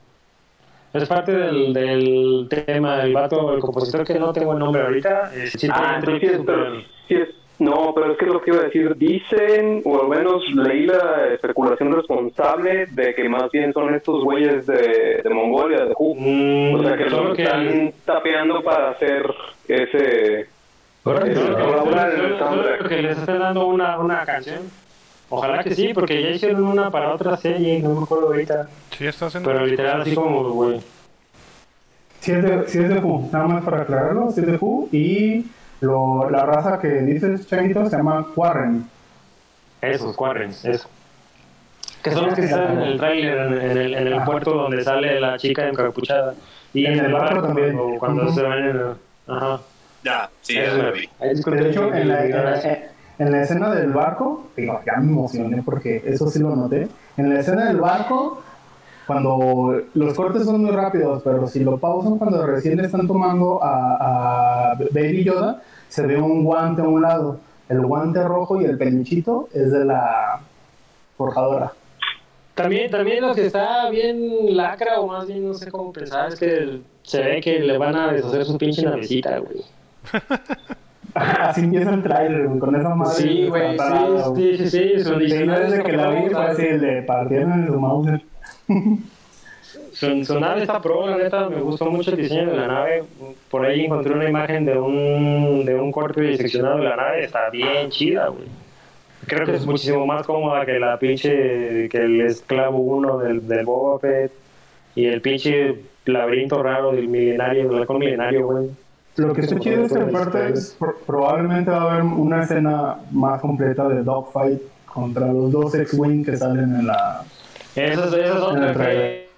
Es parte del, del tema, el vato, el compositor que no tengo el nombre ahorita. eh, Ah, entonces sí es, pero sí es- no, pero es que lo que iba a decir, dicen, o al menos leí la especulación responsable de que más bien son estos güeyes de, de Mongolia, de Hu. Mm, O sea, que solo lo que están tapeando para hacer ese... soundtrack. que les estén dando una, una canción. Ojalá que sí, porque ya hicieron una para otra serie, no me acuerdo ahorita. Sí, está haciendo. Pero literal, así como, güey. Si es de, sí es de Who, nada más para aclararlo, si es de Who. Y lo, la raza que dices, Changuito, se llama Warren. Esos, Quarrens, eso. Que son los que están en el trailer, en, en el, en el Ajá. puerto donde sale la chica encapuchada. Y En el barco también. Cuando, se van en el... Ajá. Ya, sí, Eso lo me vi. De hecho, en la, en, mi la, ignorancia. en la escena del barco, digo, ya me emocioné porque eso sí lo noté. En la escena del barco, cuando los cortes son muy rápidos, pero si lo pausan cuando recién le están tomando a, a Baby Yoda, se ve un guante a un lado. El guante rojo y el peluchito es de la forjadora. También, también lo que está bien lacra, o más bien no sé cómo pensar, es que se ve que le van a deshacer su pinche navecita, güey. Así empieza el trailer, con esa madre. Sí, güey, sí, sí, sí, sí, su es que la vi pro, fue así, le partieron en su mouse. Su, su nave está pro, la neta, me gustó mucho el diseño de la nave. Por ahí encontré una imagen de un, de un corte diseccionado de la nave, está bien chida, güey. Creo que es muchísimo más cómoda que la pinche, que el esclavo 1 del, del Boba Fett y el pinche laberinto raro del milenario, del halcón milenario, güey. Lo que está chido es que aparte pro- probablemente va a haber una escena más completa de Dogfight contra los dos X-Wing que salen en la... Esas, esas son En el que- trailer.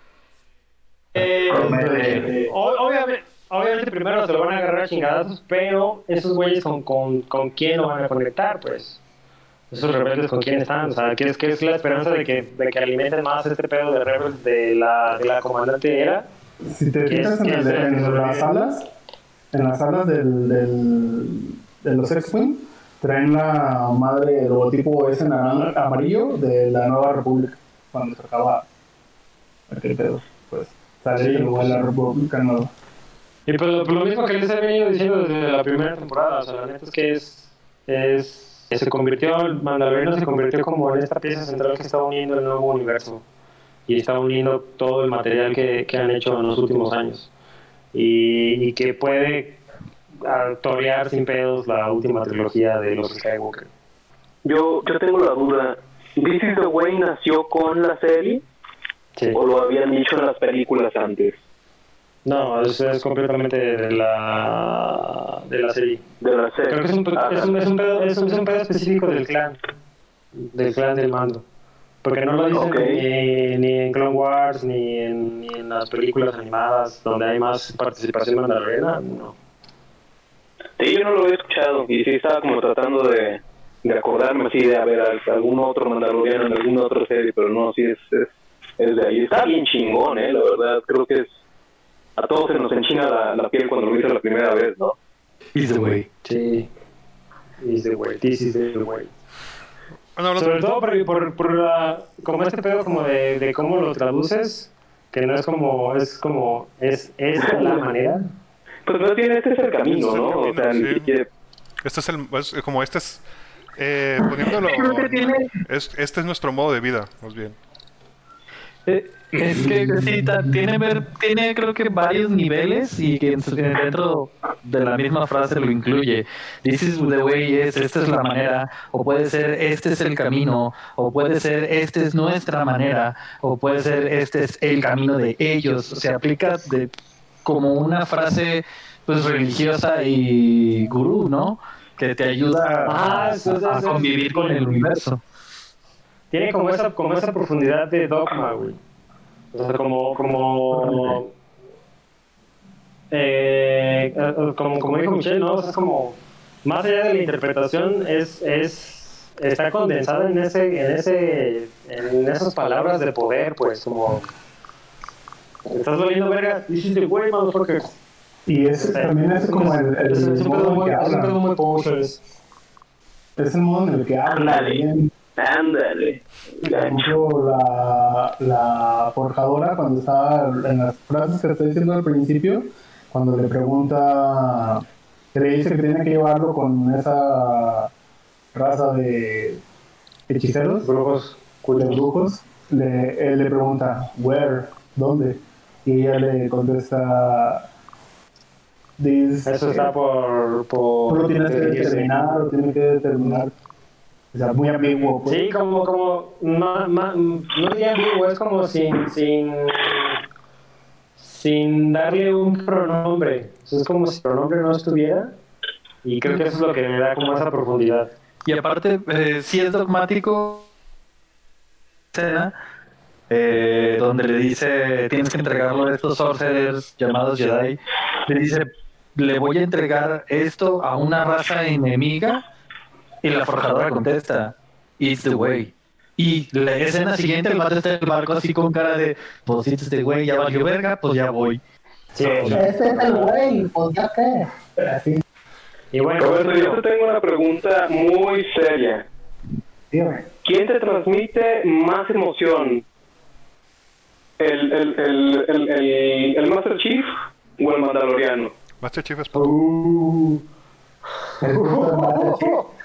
eh, o- obviamente, obviamente primero se lo van a agarrar a chingadazos, pero esos güeyes con, con, con quién lo van a conectar, pues. Esos rebeldes con quién están, o sea, ¿qué es, qué es la esperanza de que, de que alimenten más este pedo de rebels de la, de la comandante era? Si te ¿Qué fijas en, el- que las salas, en las salas del, del- de los X-Wing, traen la madre, el logotipo ese naran- amarillo de la Nueva República, cuando se acaba aquel pedo, pues sale Sí, el logo de la pues. República Nueva. Y pues lo, lo mismo que les he venido diciendo desde la primera temporada, o sea, la neta es que es, es se convirtió, el Mandaloriano se convirtió como en esta pieza central que está uniendo el nuevo universo. y está uniendo todo el material que, que han hecho en los últimos años. Y, y que puede torear sin pedos la última trilogía de los Skywalker. Yo, yo tengo la duda. ¿This is the Way nació con la serie Sí. o lo habían dicho en las películas antes No, es, es completamente de la, de la serie. de la serie? Creo que es un, Ah, es un, es un pedo, es un- es un pedo específico del clan, del clan del mando. Porque no lo dicen Ok. ni, ni en Clone Wars, ni en, ni en las películas animadas donde hay más participación mandaloriana, no. Sí, yo no lo había escuchado y sí estaba como tratando de, de acordarme así de haber algún otro mandaloriano en alguna otra serie, pero no, sí es, es, es de ahí. Está bien chingón, eh, la verdad, creo que es... A todos se nos enchina la, la piel cuando lo viste la primera vez, ¿no? Is the way. Sí. Is the way, this is the way. Bueno, Sobre todo por, por, por la- como este pedo como de, de cómo lo traduces, que no es como, es como, es, es la manera. Pues más bien este es el camino, Este es el ¿no? O sea, sí. Este es el, es como este es, eh, poniéndolo, es, este es nuestro modo de vida, más bien. Eh, Es que sí, tiene, ver, tiene creo que varios niveles y que dentro de la misma frase lo incluye. This is the way es, esta es la manera, o puede ser este es el camino, o puede ser este es nuestra manera, o puede ser este es el camino de ellos. Se aplica de, como una frase pues religiosa y gurú, ¿no? Que te ayuda Ah, a, eso eso convivir con el universo. Tiene como esa, como esa profundidad de dogma, güey. O sea, como, como, eh, eh, como, como dijo Michelle, ¿no? O sea, es como, más allá de la interpretación, es, es, está condensada en ese, en ese, en esas palabras de poder, pues, como, estás valiendo verga, the way, motherfucker. Y ese también es como el, el Es, es modo en muy, que es habla. muy. Es el modo en el que habla. Ándale. Ándale. Por ejemplo, la, la forjadora, cuando estaba en las frases que estoy diciendo al principio, cuando le pregunta, que le dice que tiene que llevarlo con esa raza de hechiceros, Brujos de brujos, le, él le pregunta, ¿where? ¿Dónde? Y ella le contesta, This, Eso está por... por lo tienes que determinar, lo tienes que determinar. O sea, muy ambiguo. pues. Sí, como, como, ma- ma- no diría ambiguo, es como sin, sin, sin darle un pronombre. Es como si el pronombre no estuviera. Y creo que eso es lo que le da como esa profundidad. Y aparte, eh, sí es dogmático. Escena eh, donde le dice: Tienes que entregarlo a estos sorcerers llamados Jedi. Le dice: Le voy a entregar esto a una raza enemiga. Y la forjadora contesta: It's the way. Y la escena siguiente, el vato está en el barco así con cara de: Pues it's the way, ya valió verga, pues ya voy. Sí, Este es el güey, pues ya qué. Así, y bueno, Roberto, yo te tengo una pregunta muy seria. ¿Quién te transmite más emoción? ¿El, el, el, el, el, el Master Chief o el Mandaloriano? Master Chief es Uh, puto Chief.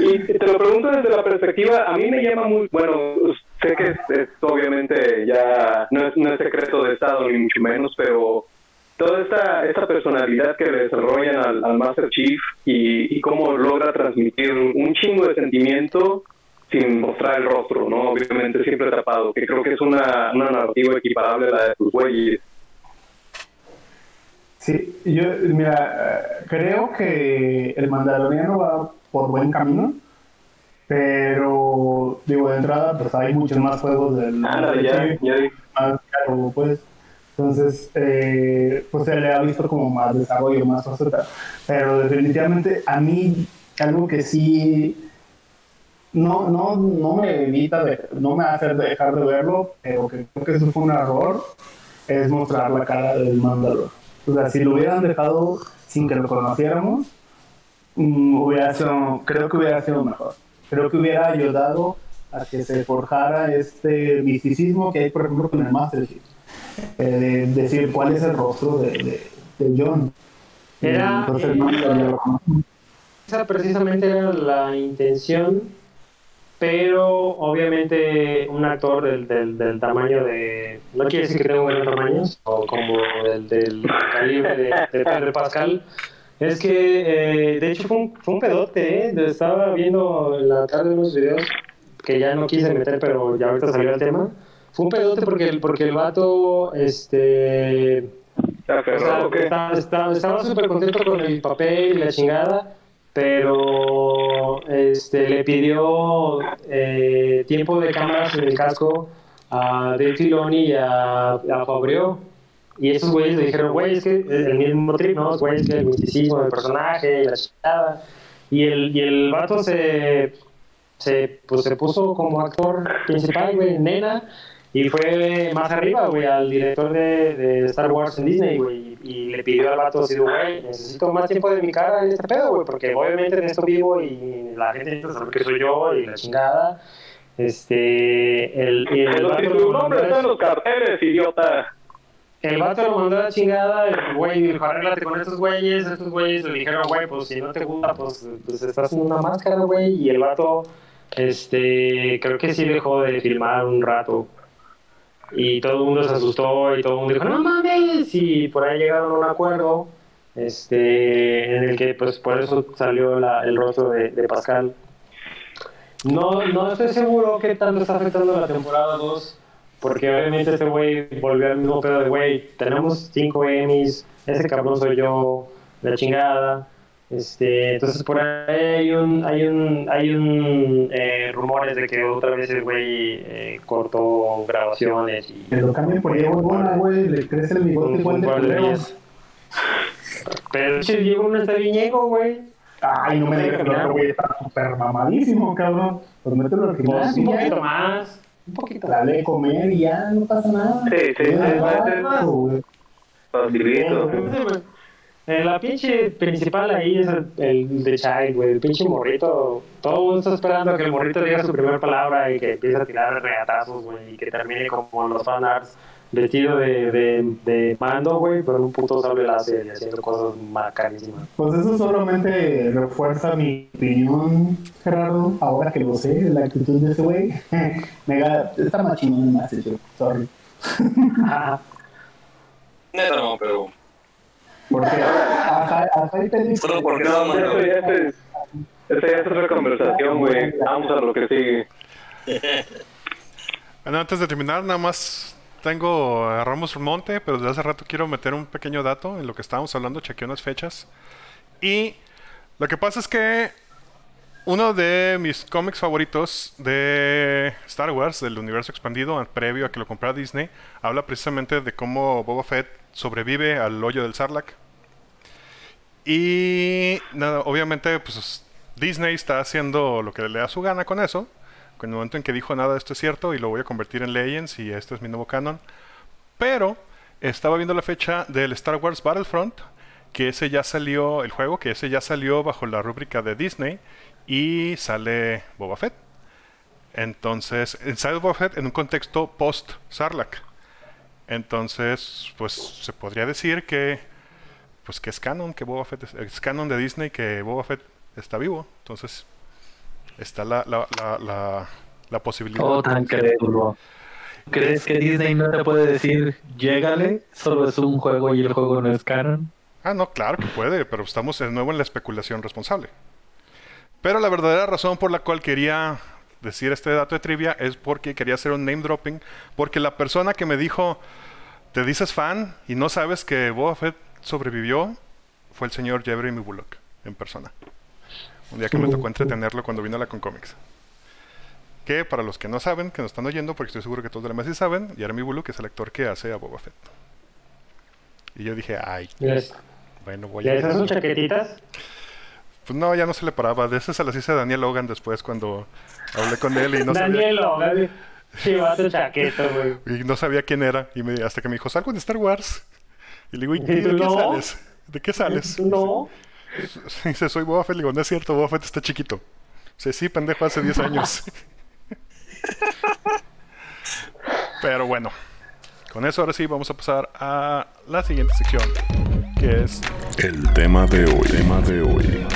Y te lo pregunto desde la perspectiva, a mí me llama muy, bueno, sé que es, es obviamente ya no es, no es secreto de Estado ni mucho menos, pero toda esta, esta personalidad que le desarrollan al, al Master Chief y, y cómo logra transmitir un chingo de sentimiento sin mostrar el rostro, ¿no? Obviamente siempre tapado, que creo que es una, una narrativa equiparable a la de tus güeyes. Sí, yo, mira, creo que el Mandaloriano va por buen camino, pero, digo, de entrada, pues hay muchos más juegos del Ándale, ya, más caro, pues. Entonces, eh, pues se le ha visto como más desarrollo, más faceta. Pero definitivamente a mí, algo que sí no, no, no me evita, de- no me hace dejar de verlo, pero que creo que eso fue un error, es mostrar la cara del Mandalor. O sea, si lo hubieran dejado sin que lo conociéramos, mm, hubiera sido, creo que hubiera sido mejor. Creo que hubiera ayudado a que se forjara este misticismo que hay, por ejemplo, con el Master Chief. Eh, de decir cuál es el rostro de, de, de John. Era, entonces, eh, no, conocemos. esa precisamente era la intención, pero obviamente un actor del, del, del tamaño de. No quiere decir que tenga un gran tamaño, o como del, del calibre de, de Pedro Pascal. Es que, eh, de hecho, fue un, fue un pedote, ¿eh? Estaba viendo en la tarde unos videos que ya no quise meter, pero ya ahorita salió el tema. Fue un pedote porque el, porque el vato, este. ¿Se O aferró sea, o estaba estaba súper contento con el papel y la chingada, pero este, le pidió eh, tiempo de cámaras en el casco a Dave Filoni y a, a Fabio. Y esos güeyes le dijeron, güey, es que el mismo trip, ¿no? Es que el misticismo del personaje la chingada. Y el, y el vato se, se, pues, se puso como actor principal, güey, nena. Y fue más arriba, güey, al director de, de Star Wars en Disney, güey. Y le pidió al vato así, güey, necesito más tiempo de mi cara en este pedo, güey, porque obviamente en esto vivo y la gente saber que soy yo y la chingada. Este, el, y el vato lo mandó nombre a está en la- los carteles, idiota. el vato lo mandó a la chingada, el güey dijo, arréglate con estos güeyes, estos güeyes le dijeron, güey, pues si no te gusta, pues, pues estás en una máscara, güey, y el vato, este, creo que sí dejó de filmar un rato. Y todo el mundo se asustó y todo el mundo dijo, no mames, y por ahí llegaron a un acuerdo, este, en el que pues por eso salió la- el rostro de, Pascal. No, no estoy seguro qué tanto está afectando la temporada 2, porque obviamente este güey volvió al mismo pedo de güey, tenemos 5 Emmys, ese cabrón soy yo, la chingada. Este, entonces por ahí hay un, hay un, hay un eh, rumores de que otra vez el güey eh, cortó grabaciones y Que lo cambien por Diego Luna, güey. Le crece el bigote igual de días. Pero ese Diego no está viñego, güey. Ay, no me digas que el otro güey está súper mamadísimo, cabrón. Pues mételo al Pues gimnasio. un ya. poquito más. Un poquito. Dale de comer y ya, no pasa nada. Sí, sí, Es sí, Facilito. Eh, La pinche principal ahí es el, el de Child, güey, el pinche morrito. Todo el mundo está esperando a que el morrito diga su primera palabra y que empiece a tirar regatazos, güey, y que termine como en los fanarts, vestido de, de, de mando, güey, con un puto sable láser y haciendo cosas macarísimas. Pues eso solamente refuerza mi opinión, Gerardo. Ahora que lo sé, la actitud de ese güey. Mega, está más chingón más. Sorry. Neta no, pero. Porque hasta, hasta hay películas. Solo porque no No, eso ya es, esa ya es otra conversación, güey. Vamos a lo que sigue. Bueno, antes de terminar, nada más tengo a Ramos Monte, pero desde hace rato quiero meter un pequeño dato en lo que estábamos hablando, chequeé unas fechas. Y lo que pasa es que uno de mis cómics favoritos de Star Wars, del universo expandido, previo a que lo comprara Disney, habla precisamente de cómo Boba Fett sobrevive al hoyo del Sarlacc. Y nada, obviamente, pues Disney está haciendo lo que le da su gana con eso. En el momento en que dijo nada, esto es cierto y lo voy a convertir en Legends y este es mi nuevo canon. Pero estaba viendo la fecha del Star Wars Battlefront, que ese ya salió, el juego, que ese ya salió bajo la rúbrica de Disney y sale Boba Fett. Entonces, sale Boba Fett en un contexto post-Sarlacc. Entonces, pues se podría decir que pues que es canon, que Boba Fett es, es canon de Disney que Boba Fett está vivo. Entonces, está la, la, la, la, la posibilidad. Oh, tan crédulo. ¿Crees que Disney no te puede decir, llégale, solo es un juego y el juego no es canon? Ah, no, claro que puede, pero estamos de nuevo en la especulación responsable. Pero la verdadera razón por la cual quería decir este dato de trivia es porque quería hacer un name dropping, porque la persona que me dijo, te dices fan y no sabes que Boba Fett sobrevivió, fue el señor Jeremy Bullock en persona. Un día que me tocó entretenerlo cuando vino a la Concomics. Que para los que no saben, que nos están oyendo, porque estoy seguro que todos de la mesa sí saben, Jeremy Bullock es el actor que hace a Boba Fett. Y yo dije, ay, ¿Les, bueno, voy a... hacen sus chaquetitas? Pues no, ya no se le paraba. De ese se las hice a Daniel Logan después cuando hablé con él y no sabía, Daniel Logan, chivato chaqueta, güey. y no sabía quién era. Y me, hasta que me dijo, salgo en Star Wars. Y le digo, ¿y de qué No. sales? ¿De qué sales? ¿Tú no? Dice, soy Boba Fett. Le digo, no es cierto, Boba Fett está chiquito. Dice, sí, pendejo, hace 10 años. Pero bueno, con eso ahora sí vamos a pasar a la siguiente sección, que es El tema de hoy. Tema de hoy.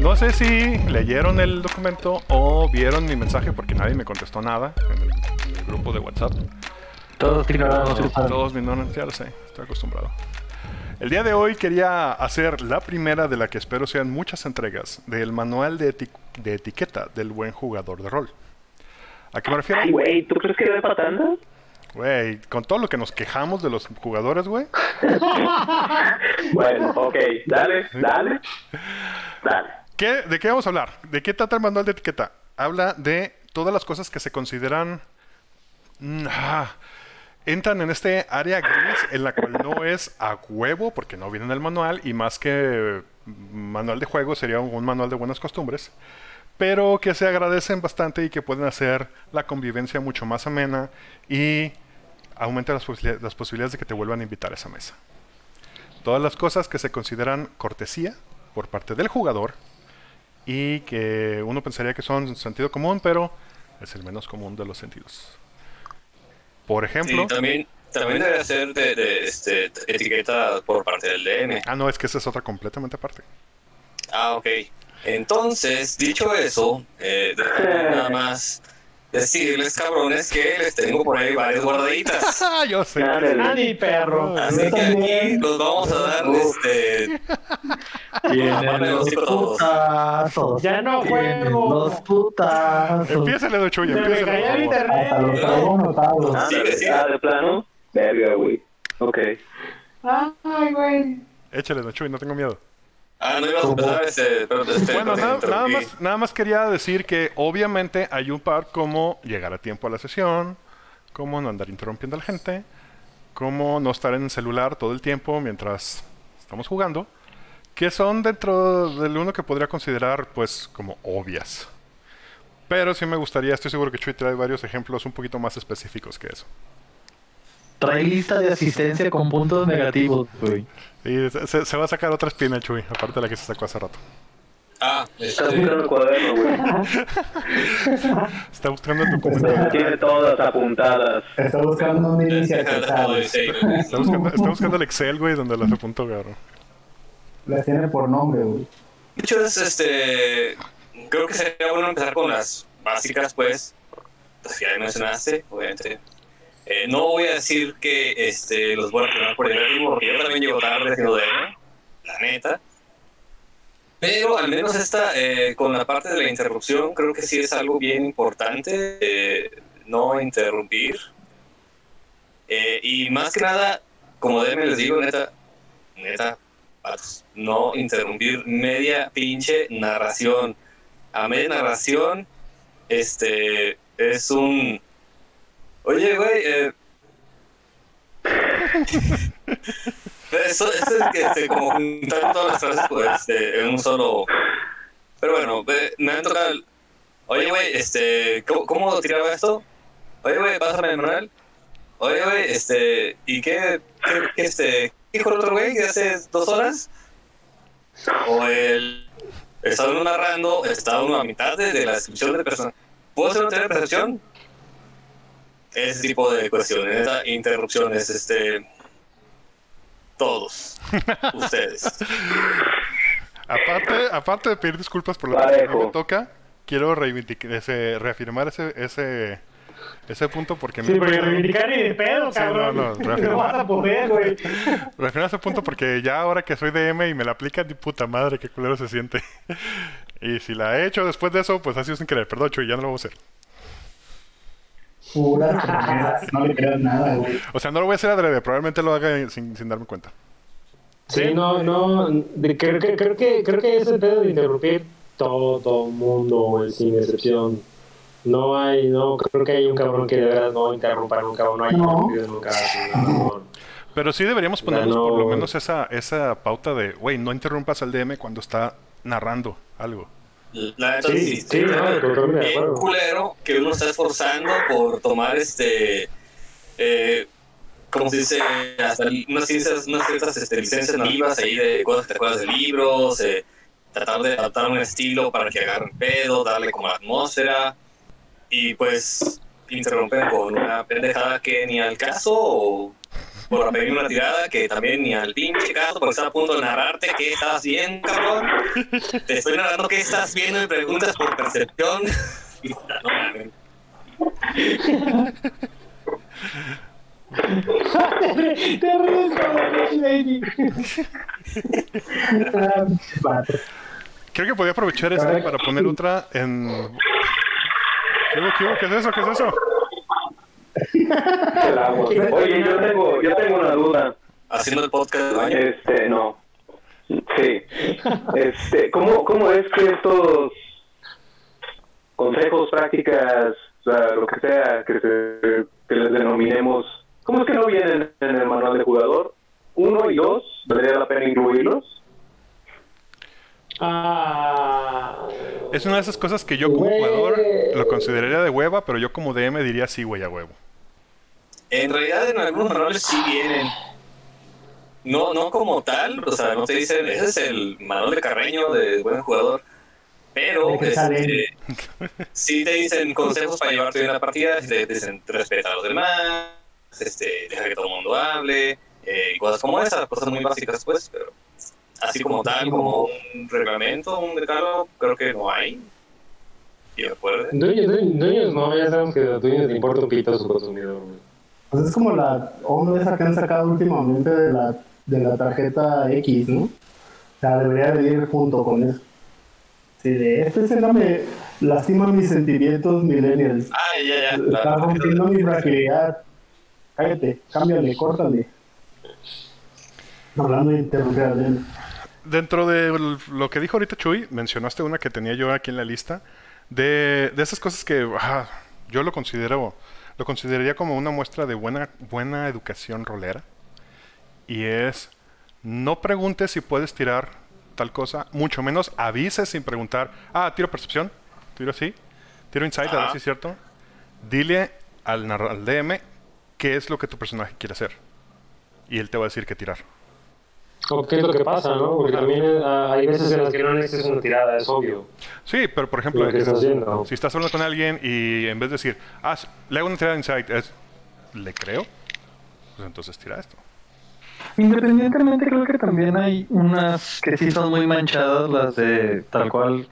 No sé si leyeron el, docu- momento o vieron mi mensaje porque nadie me contestó nada en el, en el grupo de WhatsApp. Todos ignoramos todos me ignoran, ya lo sé, estoy acostumbrado. El día de hoy quería hacer la primera de la que espero sean muchas entregas del manual de, eti- de etiqueta del buen jugador de rol. ¿A qué me refiero? Ay, güey, ¿tú crees que da para tanto? Güey, con todo lo que nos quejamos de los jugadores, güey. Bueno, ok, dale, dale, dale. ¿Qué, ¿De qué vamos a hablar? ¿De qué trata el manual de etiqueta? Habla de todas las cosas que se consideran... mm, ah, entran en este área gris en la cual no es a huevo, porque no viene en el manual, y más que manual de juego sería un manual de buenas costumbres, pero que se agradecen bastante y que pueden hacer la convivencia mucho más amena y aumenta las, las posibilidades de que te vuelvan a invitar a esa mesa. Todas las cosas que se consideran cortesía por parte del jugador y que uno pensaría que son sentido común, pero es el menos común de los sentidos. Por ejemplo, Sí, también, también debe ser de, de, este, etiqueta por parte del DM. ah, no, es que esa es otra completamente aparte. Ah, ok. Entonces, dicho eso, eh, nada más decirles, cabrones, que les tengo por ahí varias guardaditas. Ah, yo sé. Ani, perro. Así que aquí los vamos a dar, este... Vienen los todos. putazos. Ya no juego. los putazos. Empiézale, Don Chuy, Se me empiézale, el internet. Ah, Sigue, sigue. ah, de plano. Verga, güey. Ok. Ay, güey. Échale, Don Chuy, no tengo miedo. Ah, no ibas a empezar, este... Pero, este Bueno, te nada, nada más, nada más quería decir que obviamente hay un par como llegar a tiempo a la sesión, como no andar interrumpiendo a la gente, como no estar en el celular todo el tiempo mientras estamos jugando, que son dentro del uno que podría considerar pues como obvias. Pero sí me gustaría, estoy seguro que Chuy trae varios ejemplos un poquito más específicos que eso. Trae lista de asistencia con puntos negativos, güey. Y se, se- va a sacar otra espina, Chuy, aparte de la que se sacó hace rato. Ah, Estás este... buscando el cuaderno, güey. Está buscando el documento. Tiene todas apuntadas. Está buscando. ¿sabes? Sí, Está buscando, está buscando el Excel, güey, donde las apuntó, cabrón. Las tiene por nombre, güey. De hecho, es este. Creo que sería bueno empezar con las básicas, pues. Las que ya mencionaste, obviamente. Eh, no voy a decir que este, los voy a poner por el ritmo, porque también llego tarde haciendo de la neta. Pero al menos esta, eh, con la parte de la interrupción, creo que sí es algo bien importante. eh, no interrumpir. Eh, y más que nada, como DM les digo, neta, neta, no interrumpir media pinche narración. A media narración, este, es un... Oye, güey, eh... Eso, eso es que, este, como juntar todas las frases pues, este, en un solo... Pero bueno, ve, me han tocado... el, Oye, güey, este, ¿cómo, ¿cómo tiraba esto? Oye, güey, pásame el manual. Oye, güey, este, ¿y qué, qué, qué, este, dijo el otro güey que hace dos horas? O el, uno narrando, uno a mitad de, de la descripción de persona. ¿Puedo hacer una de percepción? Ese tipo de cuestiones, interrupciones, este, todos, ustedes. Aparte, aparte de pedir disculpas por lo que no me toca, quiero reivindic- ese- reafirmar ese, ese, ese punto porque Sí, me- porque reivindicar ni de pedo, Sí, cabrón. no, no, No, rápido. vas a poder, güey. reafirmar ese punto porque ya ahora que soy DM y me la aplican, di puta madre, qué culero se siente. y si la he hecho después de eso, pues ha sido sin querer. Perdón, Chuy, ya no lo voy a hacer. Puras tremendas. No le creas nada, güey. O sea, no lo voy a hacer adrede, probablemente lo haga sin, sin darme cuenta. Sí, no, no. de- creo, que, creo, que, creo que ese pedo de interrumpir todo mundo, güey, sin excepción. No hay, no, creo que hay un cabrón que de verdad no interrumpa nunca o no hay No. interrumpido nunca. Pero sí deberíamos ponernos no. por lo menos esa, esa pauta de, güey, no interrumpas al DM cuando está narrando algo. La neta, Sí, sí, bien acuerdo. culero que uno está esforzando por tomar este eh, como se dice hasta unas ciencias unas ciertas este, licencias nativas ahí de cosas que te acuerdas de libros eh, tratar de adaptar un estilo para que agarren pedo darle como la atmósfera y pues interrumpen con una pendejada que ni al caso o por pedir una tirada que también ni al pinche caso, porque está a punto de narrarte qué estás viendo, cabrón. Te estoy narrando qué estás viendo y preguntas por percepción. Te ríes. Creo que podía aprovechar esta para poner otra en. ¿Qué qué? ¿Qué es eso? ¿Qué es eso? El agua. Oye, yo tengo, yo tengo una duda. Haciendo el podcast del baño. Este, no. Sí. Este, ¿cómo, ¿Cómo es que estos consejos, prácticas, o sea, lo que sea que, se, que les denominemos, ¿cómo es que no vienen en el manual de jugador? Uno y dos, ¿valdría la pena incluirlos? Ah. Es una de esas cosas que yo como jugador lo consideraría de hueva, pero yo como DM diría sí, güey, a huevo. En realidad en algunos manuales sí vienen. No, no como tal, o sea, no te dicen, ese es el manual de Carreño de buen jugador. Pero este, sí te dicen consejos para llevarte bien la partida, te dicen respeta a los demás, este, deja que todo el mundo hable, eh, cosas como esas, cosas muy básicas pues, pero así como tal, como un reglamento, un decálogo, creo que no hay. Y acuerdo. Dueños, dueños, dueños, no, ya sabemos que a dueños le importa un pito a su consumidor. güey. Pues es como la onda esa que han sacado últimamente de la, de la tarjeta X, ¿no? O sea, debería venir junto con eso. Sí, de esta escena me lastima mis sentimientos millennials. Ah, ya, ya. Está rompiendo mi fragilidad. Cállate, cámbiale, córtale. Hablando de interrumpir a. Dentro de lo que dijo ahorita Chuy, mencionaste una que tenía yo aquí en la lista, de, de esas cosas que ah, yo lo considero, lo consideraría como una muestra de buena, buena educación rolera. Y es, no preguntes si puedes tirar tal cosa, mucho menos avises sin preguntar, ah, tiro percepción, tiro así, tiro insight, a ver Ajá. si es cierto. Dile al, al DM qué es lo que tu personaje quiere hacer. Y él te va a decir qué tirar. O qué es lo que pasa, ¿no? Porque también ah, hay veces en las que no necesitas una tirada, es obvio. Sí, pero por ejemplo, que estás haciendo. si estás hablando con alguien y en vez de decir, ah, le hago una tirada de insight, es, ¿le creo? Pues entonces tira esto. Independientemente, creo que también hay unas que sí son muy manchadas, las de tal cual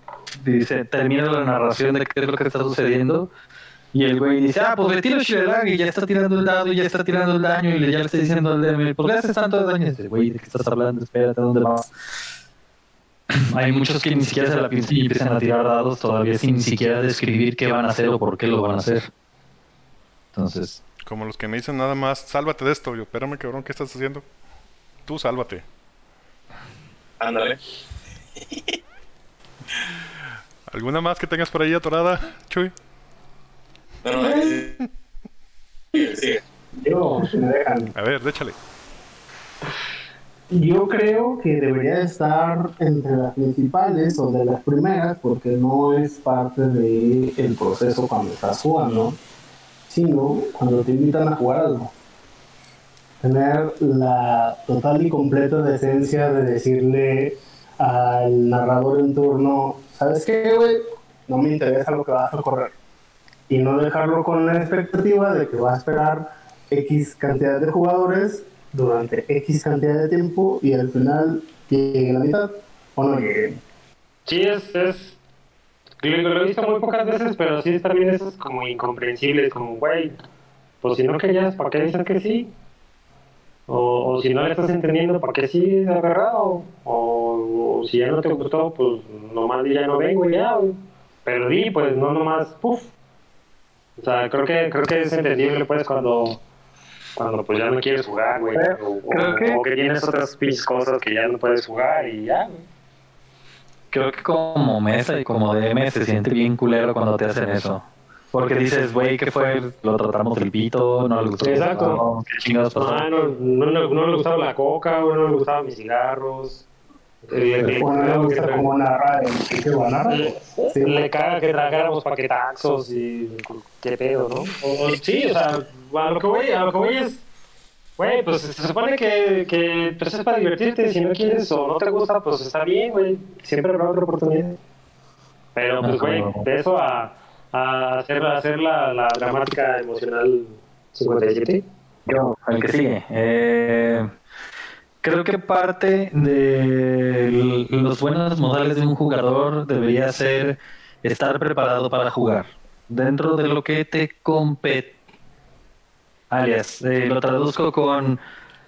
dice, termina la narración de qué es lo que está sucediendo. Y el güey dice, ah, pues le tiro Shirelag y ya está tirando el dado y ya está tirando el daño y le- ya le está diciendo al DM, ¿por qué haces tanto daño? Y dice, güey, ¿de qué estás hablando? Espérate, ¿a dónde vas? Hay muchos que ni siquiera se la piensan y empiezan a tirar dados todavía sin ni siquiera describir qué van a hacer o por qué lo van a hacer. Entonces, Como los que me dicen nada más, sálvate de esto. Yo, espérame, cabrón, ¿qué estás haciendo? Tú sálvate. Ándale. ¿Alguna más que tengas por ahí atorada, Chuy? Yo, si me dejan. A ver, déchale. Yo creo que debería estar entre las principales o de las primeras porque no es parte del el proceso cuando estás jugando, sino cuando te invitan a jugar algo. Tener la total y completa decencia de decirle al narrador en turno, ¿sabes qué, güey? No me interesa lo que vas a correr. Y no dejarlo con la expectativa de que va a esperar X cantidad de jugadores durante X cantidad de tiempo y al final llegue la mitad o no llegue. Sí, es, es lo, he visto muy pocas veces, pero sí también es como incomprensible, como, güey, pues si no querías, ¿por qué dices que sí? O, o si no le estás entendiendo, ¿por qué sigues agarrado? O, o si ya no te gustó, pues nomás ya no vengo ya. Pero di, pues no nomás, puf. O sea, creo que, creo que es entendible, pues, cuando, cuando pues ya no quieres jugar, güey. O, o- creo que- o que tienes otras pinches cosas que ya no puedes jugar y ya, güey. Creo que como mesa y como DM se siente bien culero cuando te hacen eso. Porque dices, güey, ¿qué fue? Lo tratamos del pito, no le gustó. Exacto. no, ¿Qué chingados pasó? Ah, no, no, no, no le gustaba la coca, o no le gustaban mis cigarros. Le, como narrar Sí. caga que tragáramos paquetaxos y qué pedo, ¿no? O, o- sí, o sea, a lo que voy, a lo que voy es, güey, pues se supone que, que pues, es para divertirte, si no quieres o no te gusta, pues está bien, güey, siempre habrá otra oportunidad. Pero pues, güey, de eso a, a hacer, a hacer la, la dramática emocional 57, Yo, el que sigue. Eh, creo que parte de los buenos modales de un jugador debería ser estar preparado para jugar dentro de lo que te compete. Alias, eh, lo traduzco con,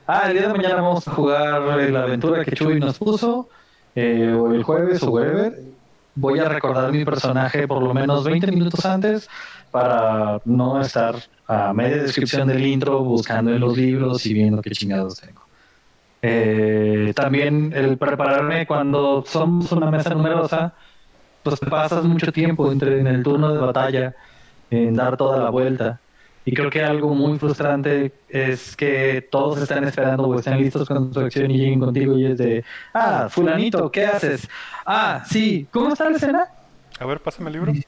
ah, el día de mañana vamos a jugar la aventura que Chuy nos puso, eh, o el jueves o whatever. Voy a recordar mi personaje por lo menos 20 minutos antes para no estar a media descripción del intro buscando en los libros y viendo qué chingados tengo. Eh, también el prepararme cuando somos una mesa numerosa, pues pasas mucho tiempo entre en el turno de batalla en dar toda la vuelta. Y creo que algo muy frustrante es que todos están esperando o están listos con su acción y lleguen contigo y es de, ah, fulanito, ¿qué haces? Ah, sí, ¿cómo está la escena? A ver, pásame el libro. Y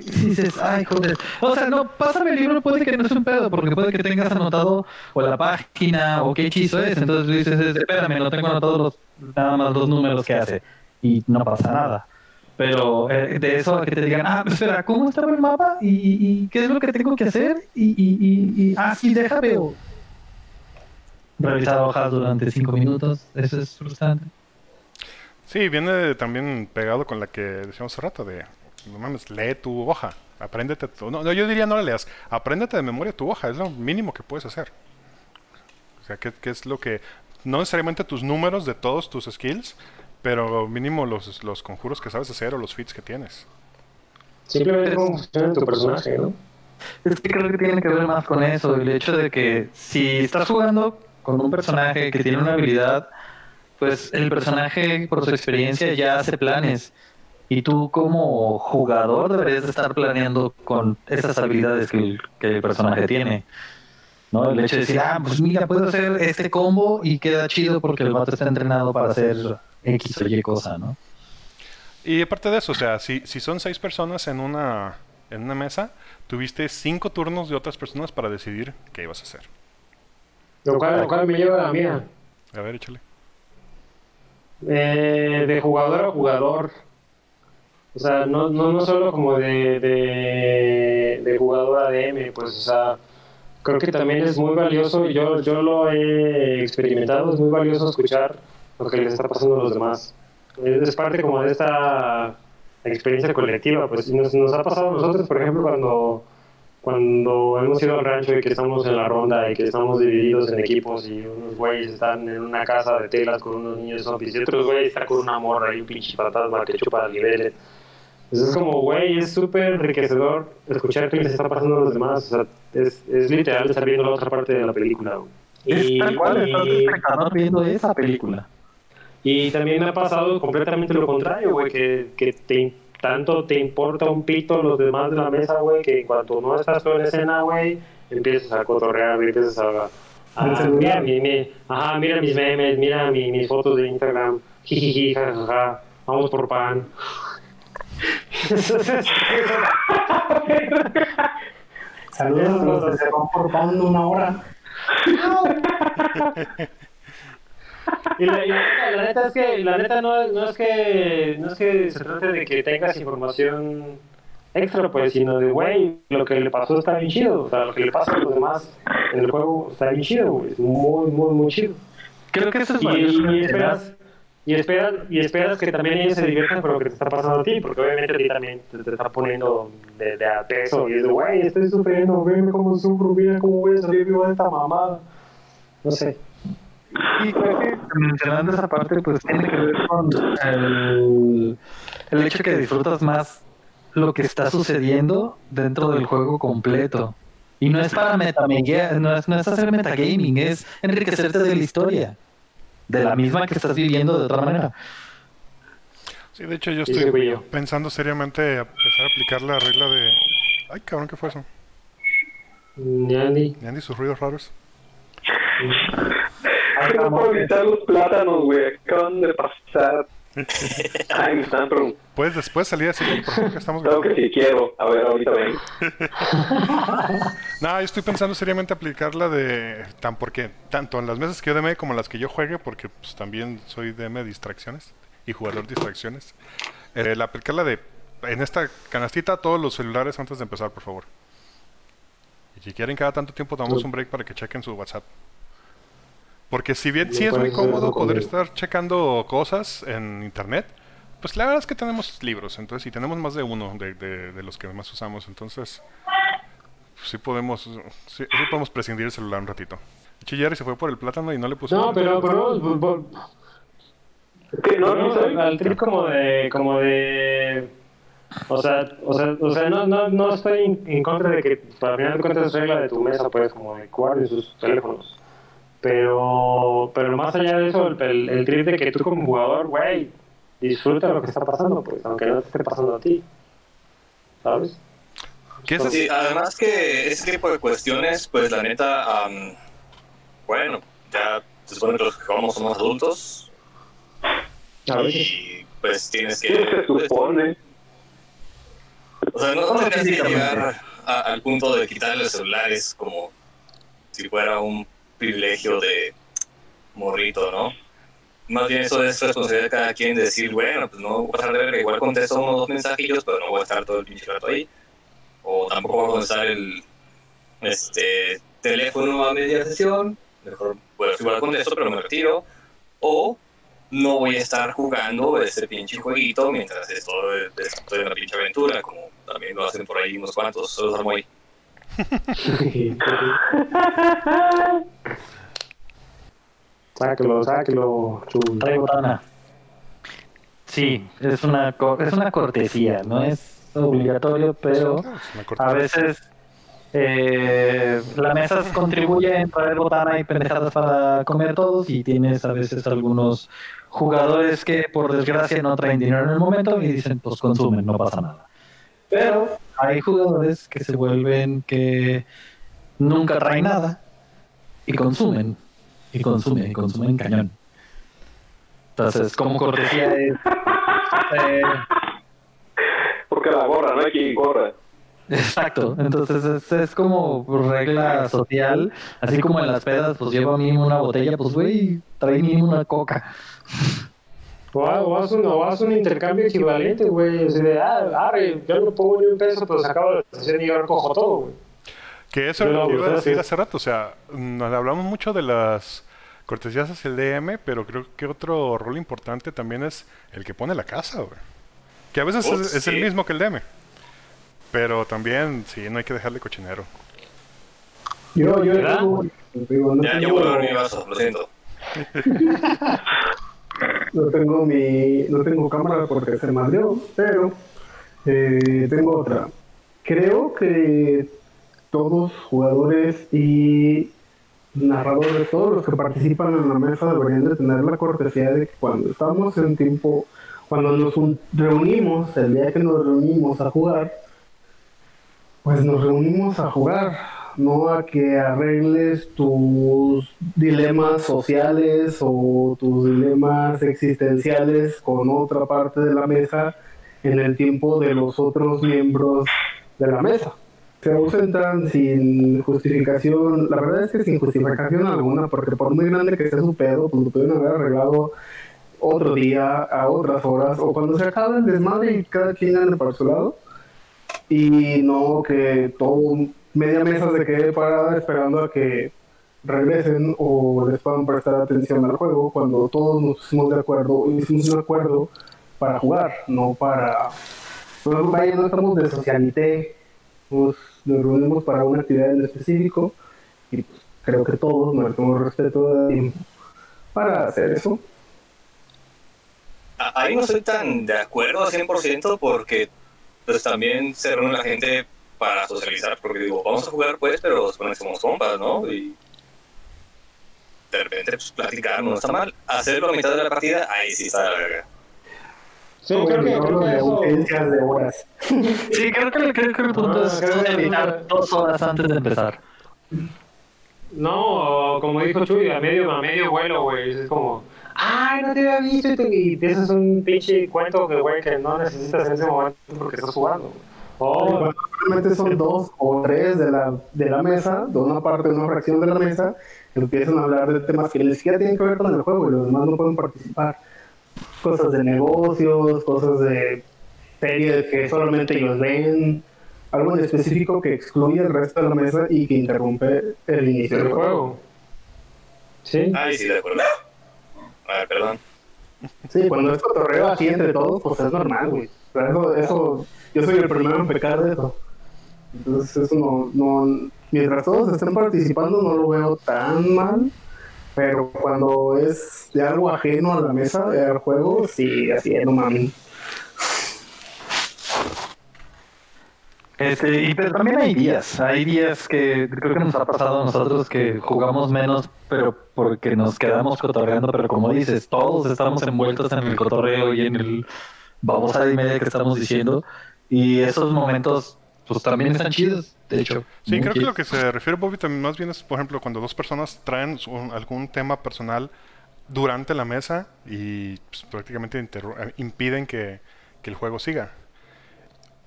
dices, ay, joder. O sea, no, pásame el libro, puede que no sea un pedo, porque puede que tengas anotado o la página o qué hechizo es. Entonces dices, espérame, no tengo anotado los, nada más los números que hace. Y no pasa nada. Pero eh, de eso que te digan, ah, espera, ¿cómo estaba el mapa? ¿Y, qué es lo que tengo que hacer? Y, y, y ah, sí, deja, veo. Revisar hojas durante cinco minutos, eso es frustrante. Sí, viene también pegado con la que decíamos hace rato de, no mames, lee tu hoja, apréndete tu, no, yo diría no la leas, apréndete de memoria tu hoja, es lo mínimo que puedes hacer. O sea, ¿qué, qué es lo que, no necesariamente tus números de todos tus skills, pero mínimo los, los conjuros que sabes hacer o los fits que tienes. Simplemente cómo funciona tu personaje, ¿no? Es que creo que tiene que ver más con eso, el hecho de que si estás jugando con un personaje que tiene una habilidad, pues el personaje por su experiencia ya hace planes. Y tú como jugador deberías estar planeando con esas habilidades que el, que el personaje tiene. ¿no? El hecho de decir, ah, pues mira, puedo hacer este combo y queda chido porque el vato está entrenado para hacer X o Y cosa, ¿no? Y aparte de eso, o sea, si, si son seis personas en una, en una mesa, tuviste cinco turnos de otras personas para decidir qué ibas a hacer. Lo cual, me lleva a la mía. A ver, échale. Eh, de jugador a jugador. O sea, no, no, no solo como de, de, de jugador pues, o sea, creo que también es muy valioso, yo, yo lo he experimentado, es muy valioso escuchar lo que les está pasando a los demás. Es, parte como de esta experiencia colectiva, pues nos, ha pasado a nosotros, por ejemplo, cuando, cuando hemos ido al rancho y que estamos en la ronda y que estamos divididos en equipos y unos güeyes están en una casa de telas con unos niños zombies y otros güeyes están con una morra y un pinche fantasma que chupa niveles. Entonces es como, güey, es súper enriquecedor escuchar qué les está pasando a los demás. O sea, es, es literal estar viendo la otra parte de la película. Y, es tal cual, estás viendo esa película. Y también me ha pasado completamente lo contrario, güey, que, que te, tanto te importa un pito los demás de la mesa, güey, que cuando no estás en escena, güey, empiezas a cotorrear, empiezas a... a mira, mi, ajá, mira mis memes, mira mi, mis fotos de Instagram, jijiji, jajaja, vamos por pan. Saludos, se van por pan una hora. Y la, neta es que la neta no, no, es que no es que se trate de que tengas información extra pues sino de güey lo que le pasó está bien chido. O sea lo que le pasa a los demás en el juego está bien chido güey. Es muy muy muy chido. Creo que eso es y, y esperas y esperas, y esperas que también ellos se diviertan con lo que te está pasando a ti, porque obviamente a ti también te, está poniendo de, de a peso y es de, güey, estoy sufriendo, veme cómo sufro, mira cómo voy a salir vivo de esta mamada. No sé. Y creo que mencionando esa parte, pues tiene que ver con el, el hecho que disfrutas más lo que está sucediendo dentro del juego completo. Y no es para metagaming, no es, no es hacer metagaming, es enriquecerte de la historia. De la misma que estás viviendo de otra manera. Sí, de hecho yo estoy pensando seriamente empezar a aplicar la regla de... Ay, cabrón, ¿qué fue eso? Niandi. Niandi, sus ruidos raros. Puedo evitar los plátanos, güey. Acaban de pasar. Ay, me están preguntando. ¿Puedes después salir así? Por estamos Claro que sí, quiero. A ver, ahorita vengo. no, yo estoy pensando seriamente aplicarla de... Tan porque, tanto en las mesas que yo DM como en las que yo juegue, porque pues, también soy DM de distracciones y jugador de distracciones. Eh, la aplicarla de... En esta canastita todos los celulares antes de empezar, por favor. Y si quieren cada tanto tiempo tomamos un break para que chequen su WhatsApp. Porque si bien sí es muy cómodo poder estar checando cosas en internet, pues la verdad es que tenemos libros, entonces, y tenemos más de uno de, de- de los que más usamos, entonces, pues, sí podemos, sí, sí podemos prescindir del celular un ratito. Chilleri se fue por el plátano y no le puso. No, pero, vol- ¿Qué? ¿No? ¿No al, al trip como de, como de, o sea, o sea, o sea, no, no, no estoy en, contra de que, para final de cuentas es regla de tu mesa, pues, como de guarden sus teléfonos. Pero, pero más allá de eso, el, el, el trip de que tú como jugador, güey, disfruta lo que está pasando, pues, aunque no te esté pasando a ti. ¿Sabes? ¿Qué es Sí, además que ese tipo de cuestiones, pues la neta, am, bueno, ya se supone que los que jugamos somos adultos A y pues tienes ¿Qué que... se pues, supone? o sea, no Solo tendrías que llegar a- al punto de quitarle los celulares como si fuera un privilegio de morrito, ¿no? Más bien eso es responsabilidad de cada quien decir, bueno, pues no voy a pasar de ver, igual contesto uno o dos mensajillos, pero no voy a estar todo el pinche rato ahí. O tampoco voy a contestar el este, teléfono a media sesión, mejor pues igual contesto, pero me retiro. O no voy a estar jugando ese pinche jueguito mientras estoy, estoy en la pinche aventura, como también lo hacen por ahí unos cuantos, solo ahí. sáquelo, sáquelo, chul. Trae botana. Sí, es una, co- es una cortesía, no es obligatorio, pero corta- a veces eh, la mesa contribuye en traer botana y pendejadas para comer todos y tienes a veces algunos jugadores que por desgracia no traen dinero en el momento y dicen pues consumen, no pasa nada. Pero hay jugadores que se vuelven que nunca traen nada y consumen y consumen y consumen cañón. Entonces, como cortesía es eh, Porque la gorra, no hay quien gorra. Exacto, entonces es, es como regla social, así como en las pedas, pues lleva mínimo una botella, pues güey, trae mínimo una coca. O, o haz un, o haz un intercambio equivalente, güey. Así de, ah, arre, yo no pongo ni un peso, pero se acaba la sesión y yo recojo todo, güey. Que eso es lo que iba a pues, decir hace rato. O sea, nos hablamos mucho de las cortesías hacia el DM, pero creo que otro rol importante también es el que pone la casa, güey. Que a veces Oh, es, es el mismo que el DM. Pero también, sí, no hay que dejarle cochinero. Yo, yo, yo, vaso, lo siento. no tengo mi no tengo cámara porque se madrió, pero eh, tengo otra. Creo que todos jugadores y narradores, todos los que participan en la mesa deberían de tener la cortesía de que cuando estamos en tiempo, cuando nos un- reunimos, el día que nos reunimos a jugar, pues nos reunimos a jugar, no a que arregles tus dilemas sociales o tus dilemas existenciales con otra parte de la mesa en el tiempo de los otros miembros de la mesa. Se ausentan sin justificación, la verdad es que sin justificación alguna, porque por muy grande que sea su pedo, pues lo pudieron haber arreglado otro día, a otras horas, o cuando se acabe el desmadre y cada quien ande para su lado y no que todo media mesa se quede parada esperando a que regresen o les puedan prestar atención al juego cuando todos nos pusimos de acuerdo hicimos un acuerdo para jugar no para no, vaya no estamos de socialité nos, nos reunimos para una actividad en específico y pues, creo que todos merecemos respeto de tiempo para hacer eso. Ahí no estoy tan de acuerdo al 100% porque pues también se reúne la gente para socializar, porque digo, vamos a jugar pues, pero se supone que somos compas, ¿no? Y de repente pues, platicar no está mal. Hacerlo a mitad de la partida, ahí sí está la verga. Sí, creo que, creo que de eso... ausencias de horas Sí, creo que, creo que el punto Ah, es evitar dos horas antes de empezar. No, como dijo Chuy, a medio, a medio vuelo, güey. Es como, ay, no te había visto y, te, y un pinche cuento que, güey, que no necesitas en ese momento porque estás jugando. güey. O, Normalmente son dos o tres de la, de la mesa, de una parte, una fracción de la mesa, que empiezan a hablar de temas que ni siquiera tienen que ver con el juego y los demás no pueden participar. Cosas de negocios, cosas de series que solamente ellos ven, algo en específico que excluye el resto de la mesa y que interrumpe el inicio El del juego. juego. Sí. Ay, sí, de acuerdo. A ver, perdón. Sí, cuando es cotorreo así entre todos, pues es normal, güey. Eso, eso, yo soy el primero en pecar de eso. Entonces eso no, no, mientras todos estén participando no lo veo tan mal, pero cuando es de algo ajeno a la mesa, al juego, sí, así es, no mames. Este, y pero también hay días, hay días que creo que nos ha pasado a nosotros que jugamos menos, pero porque nos quedamos cotorreando, pero como dices, todos estamos envueltos en el cotorreo y en el babosada y media que estamos diciendo, y esos momentos pues también están chidos, de hecho. Sí, creo que lo que se refiere Bobby también más bien es, por ejemplo, cuando dos personas traen algún tema personal durante la mesa y pues, prácticamente eh, impiden que, que el juego siga.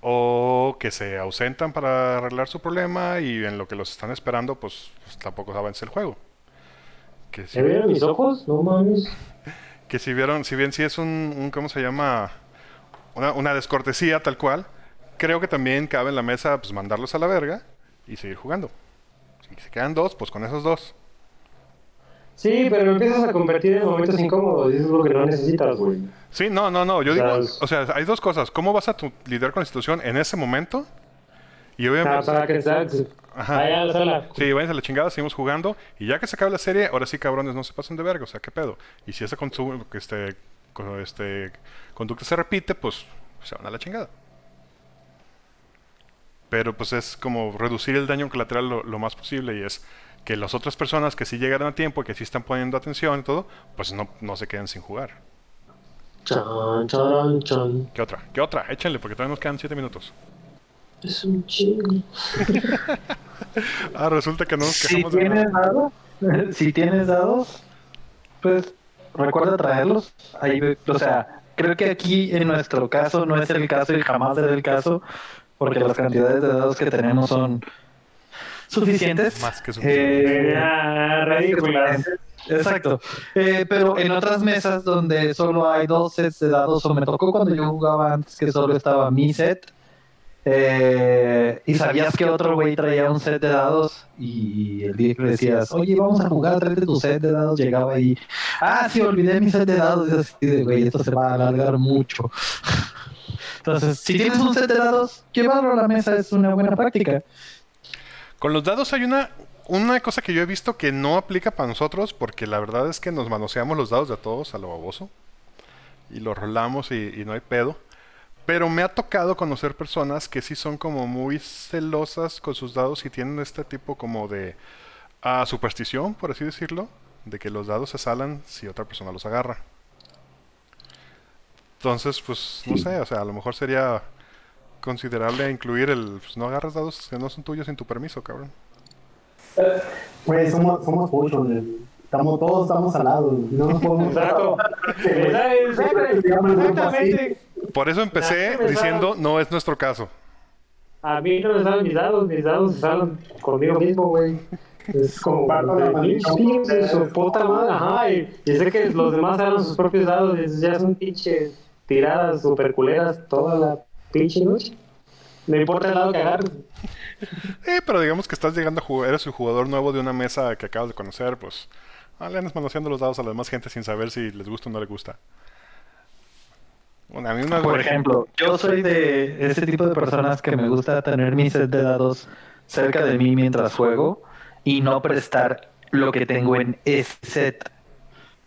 O que se ausentan para arreglar su problema y en lo que los están esperando, pues, pues, tampoco avance el juego. Que si, ¿Se vieron mis ojos? No mames. que si vieron, si bien sí es un, un ¿cómo se llama? Una, una descortesía tal cual, creo que también cabe en la mesa pues mandarlos a la verga y seguir jugando. Si se quedan dos, pues con esos dos. Sí, pero empiezas a convertir en momentos incómodos y eso es lo que no necesitas, güey. Sí, no, no, no. Yo O digo, es- o sea, hay dos cosas. ¿Cómo vas a tu- lidiar con la situación en ese momento? Y Ah, obviamente, para que sabes. Ajá. Vaya a la sala. sí, váyanse a la chingada, seguimos jugando. Y ya que se acabe la serie, ahora sí, cabrones, no se pasen de verga. O sea, ¿qué pedo? Y si esa consu- que este, este, conducta se repite, pues se van a la chingada. Pero pues es como reducir el daño colateral lo, lo más posible y es que las otras personas que sí llegaron a tiempo y que sí están poniendo atención y todo, pues no, no se queden sin jugar. Chan, charan, chan. ¿Qué otra? ¿Qué otra? Échenle, porque todavía nos quedan 7 minutos. Es un chingo. Ah, resulta que no nos Si quejamos de tienes nada. dados, si tienes dados, pues recuerda traerlos. Ahí, o sea, creo que aquí en nuestro caso no es el caso y jamás será el caso, porque las cantidades de dados que tenemos son suficientes. Más que suficiente. Eh, Ah, ridículas. Exacto. Eh, pero en otras mesas donde solo hay dos sets de dados, o me tocó cuando yo jugaba antes que solo estaba mi set, eh, y sabías que otro güey traía un set de dados, y el día que decías, oye, vamos a jugar, tráete tu set de dados, llegaba ahí, ah, sí, olvidé mi set de dados, y así de, güey, esto se va a alargar mucho. Entonces, si tienes un set de dados, llevarlo a la mesa es una buena práctica. Con los dados hay una, una cosa que yo he visto que no aplica para nosotros, porque la verdad es que nos manoseamos los dados de todos a lo baboso. Y los rolamos y, y no hay pedo. Pero me ha tocado conocer personas que sí son como muy celosas con sus dados y tienen este tipo como de ah, superstición, por así decirlo, de que los dados se salan si otra persona los agarra. Entonces, pues, no sé, o sea, a lo mejor sería considerable incluir el, pues, no agarras dados que no son tuyos sin tu permiso, cabrón. Güey, somos, somos güey. Estamos, todos estamos al lado, güey. No nos podemos... Exacto. Exactamente. Por eso empecé diciendo, no es nuestro caso. A mí no me salen mis dados, mis dados se salen conmigo mismo, güey. Es como de su puta madre, ajá. Y, y sé que los demás salen sus propios dados y ya son pinches tiradas super culeras toda la pinche noche. No importa el lado que agarres. Eh, pero digamos que estás llegando a jugar, eres un jugador nuevo de una mesa que acabas de conocer, pues ah, le andas manoseando los dados a la demás gente sin saber si les gusta o no les gusta. Bueno, a mí una Por ejemplo, yo soy de ese tipo de personas que me gusta tener mi set de dados cerca de mí mientras juego y no prestar lo que tengo en ese set.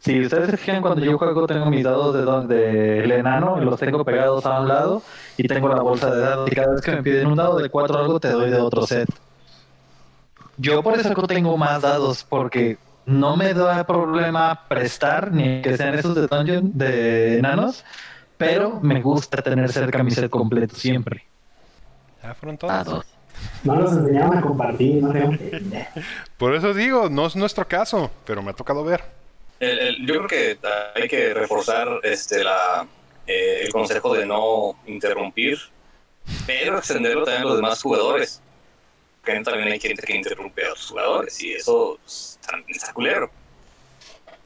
Si ustedes se fijan, cuando yo juego tengo mis dados de, don- de el enano los tengo pegados a un lado y tengo la bolsa de dados y cada vez que me piden un dado de cuatro o algo te doy de otro set. Yo por eso tengo más dados porque no me da problema prestar ni que sean esos de dungeon de enanos, pero me gusta tener cerca mi set completo siempre. ya fueron todos. No nos enseñaron a compartir, no sé. Por eso digo, no es nuestro caso, pero me ha tocado ver. El- el- yo creo que hay que reforzar este, la, eh, el consejo de no interrumpir, pero extenderlo también a los demás jugadores. Porque también hay gente que interrumpe a los jugadores y eso está, está culero.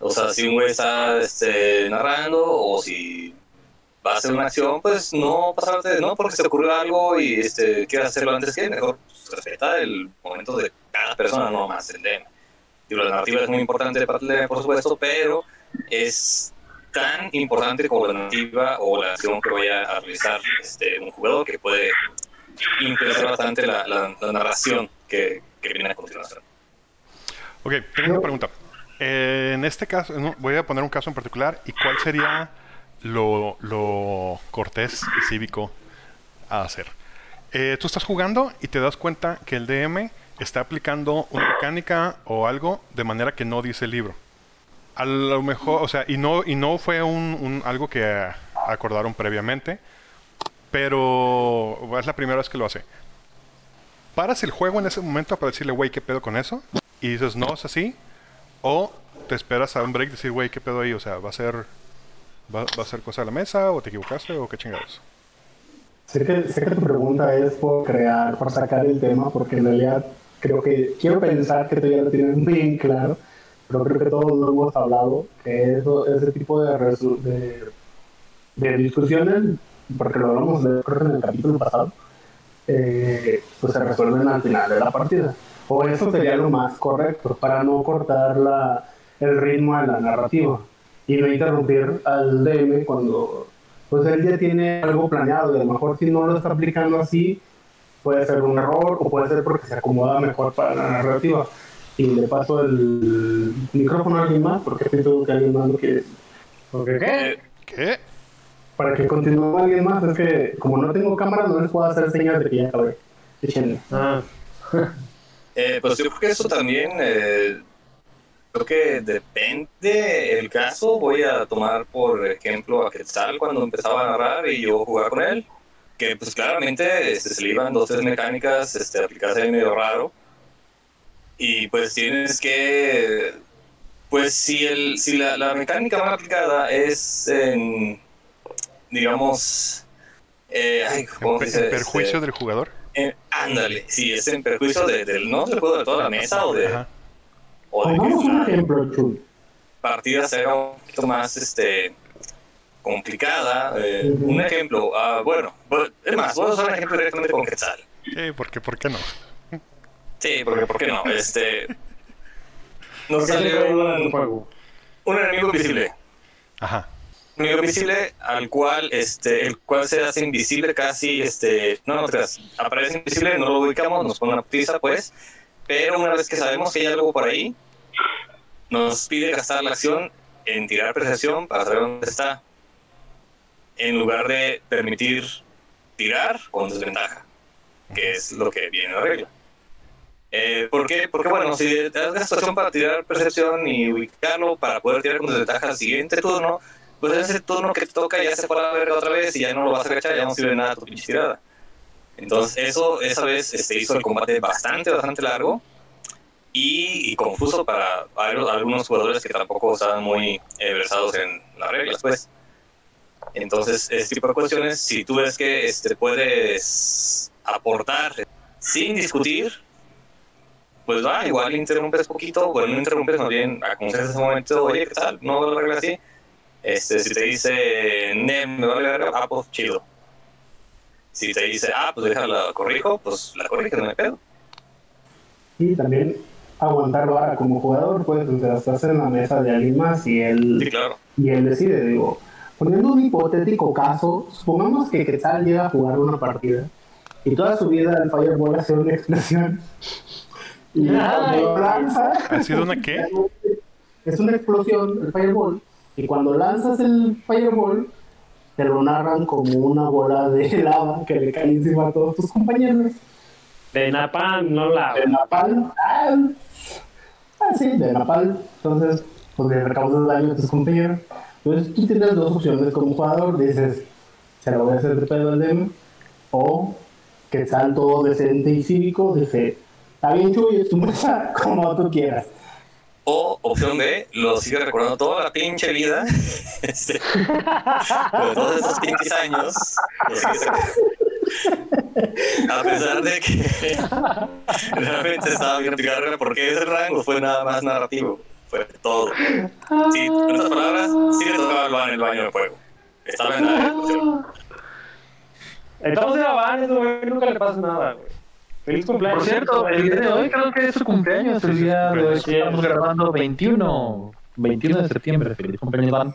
O sea, si un güey está este, narrando o si va a ser una acción, pues no pasarte, no porque se ocurrió algo y este, quieras hacerlo antes que mejor pues, respeta el momento de cada persona, no más el DM. Digo, la narrativa es muy importante para el DM, por supuesto, pero es tan importante como la narrativa o la acción que vaya a realizar este, un jugador que puede influenciar bastante la, la, la narración que, que viene a continuación. Ok, tengo una pregunta. Eh, en este caso, voy a poner un caso en particular. ¿Y cuál sería lo, lo cortés y cívico a hacer? Eh, tú estás jugando y te das cuenta que el DM está aplicando una mecánica o algo de manera que no dice el libro. A lo mejor, o sea, y no, y no fue un, algo que acordaron previamente, pero es la primera vez que lo hace. Paras el juego en ese momento para decirle, güey, ¿qué pedo con eso? Y dices, no, es así. O te esperas a un break y decir, güey, ¿qué pedo ahí? O sea, ¿va a ser va, va a ser cosa de la mesa o te equivocaste o qué chingados? Sé que, sé que tu pregunta es por crear, por sacar el tema, porque en realidad creo que quiero pensar que ya lo tienes bien claro, pero creo que todos lo hemos hablado, que eso, ese tipo de, de, de discusiones, porque lo hablamos de, creo que en el capítulo pasado, eh, pues se resuelven al final de la partida. O eso sería lo más correcto, para no cortar la, el ritmo de la narrativa y no interrumpir al DM cuando pues él ya tiene algo planeado y a lo mejor si no lo está aplicando así puede ser un error o puede ser porque se acomoda mejor para la narrativa y le paso el micrófono a alguien más porque siento que alguien más lo quiere decir. ¿Porque qué? Eh, ¿Qué? para que continúe alguien más es que como no tengo cámara no les puedo hacer señas de que ya acabé. Ah, Eh, pues yo creo que eso también, eh, creo que depende el caso. Voy a tomar por ejemplo a Quetzal cuando empezaba a narrar y yo jugaba con él, que pues claramente este, se le iban dos, tres mecánicas este, aplicadas ahí medio raro. Y pues tienes que, pues si, el, si la, la mecánica mal aplicada es en, digamos, eh, ay, ¿En, ¿cómo pe- se dice? en perjuicio Este, del jugador? ándale, si es en perjuicio de- del no del juego de toda la mesa o de, Ajá. O de Pongamos un ejemplo Chuy partida sea un poquito más este complicada. eh. Un ejemplo, ah, bueno, es más, voy a usar un ejemplo directamente con Quetzal. Eh, ¿por qué, ¿Por qué no? Sí, porque ¿por qué no? Este nos porque salió un un, enemigo invisible. Ajá. Un enemigo invisible al cual este el cual se hace invisible casi este no no te aparece invisible no lo ubicamos nos pone una putiza pues pero una vez que sabemos que hay algo por ahí nos pide gastar la acción en tirar percepción para saber dónde está en lugar de permitir tirar con desventaja que es lo que viene en la regla eh, ¿Por qué? Porque bueno, si te das gastación para tirar percepción y ubicarlo para poder tirar con desventaja al siguiente turno, pues ese turno que te toca ya se fue a la verga otra vez y ya no lo vas a agachar, ya no sirve nada tu pinche tirada. Entonces, eso esa vez este, hizo el combate bastante, bastante largo y, y confuso para algunos jugadores que tampoco estaban muy eh, versados en las reglas, pues. Entonces, este tipo de cuestiones, si tú ves que este, puedes aportar sin discutir, pues va, igual interrumpes poquito, bueno, no interrumpes, más bien aconsejas ese momento, oye, ¿qué tal? No lo arreglas así. Este, si te dice, me vale verga, ah, pues chido. Si te dice, ah, pues déjala, corrijo, pues la corriges, no me pedo. y también aguantar vara como jugador pues o sea estás en la mesa de alguien más y él Sí, claro. y él decide, digo, poniendo un hipotético caso, supongamos que Quetzal llega a jugar una partida y toda su vida el Fireball hace una explosión y cuando lo lanza, ¿Ha sido una qué? es una explosión el Fireball y cuando lanzas el Fireball te lo narran como una bola de lava que le cae encima a todos tus compañeros De Napalm, no la. de Napal. Ah, ah, sí, de Napal. Entonces, pues le recausas daño a tus compañeros. Entonces, tú tienes dos opciones como jugador. Dices, se lo voy a hacer de pedo al DM. O, que tal todo decente y cívico, dice, está bien, Chuy, es tu mesa, como tú quieras. O opción B, lo sigue recordando toda la pinche vida. este, por todos estos pinches años. lo sigue- A pesar de que realmente estaba bien la regla, porque ese rango fue nada más narrativo. Fue todo. Sí, en otras palabras, sí le tocaba el baño, el baño de fuego. Está vendada. Estamos en Habana, güey, nunca le pasa nada, güey. Feliz cumpleaños. Por cierto, el día de hoy creo que es su cumpleaños. El día de hoy Sí. estamos grabando 21, 21 de septiembre. Feliz cumpleaños, Van.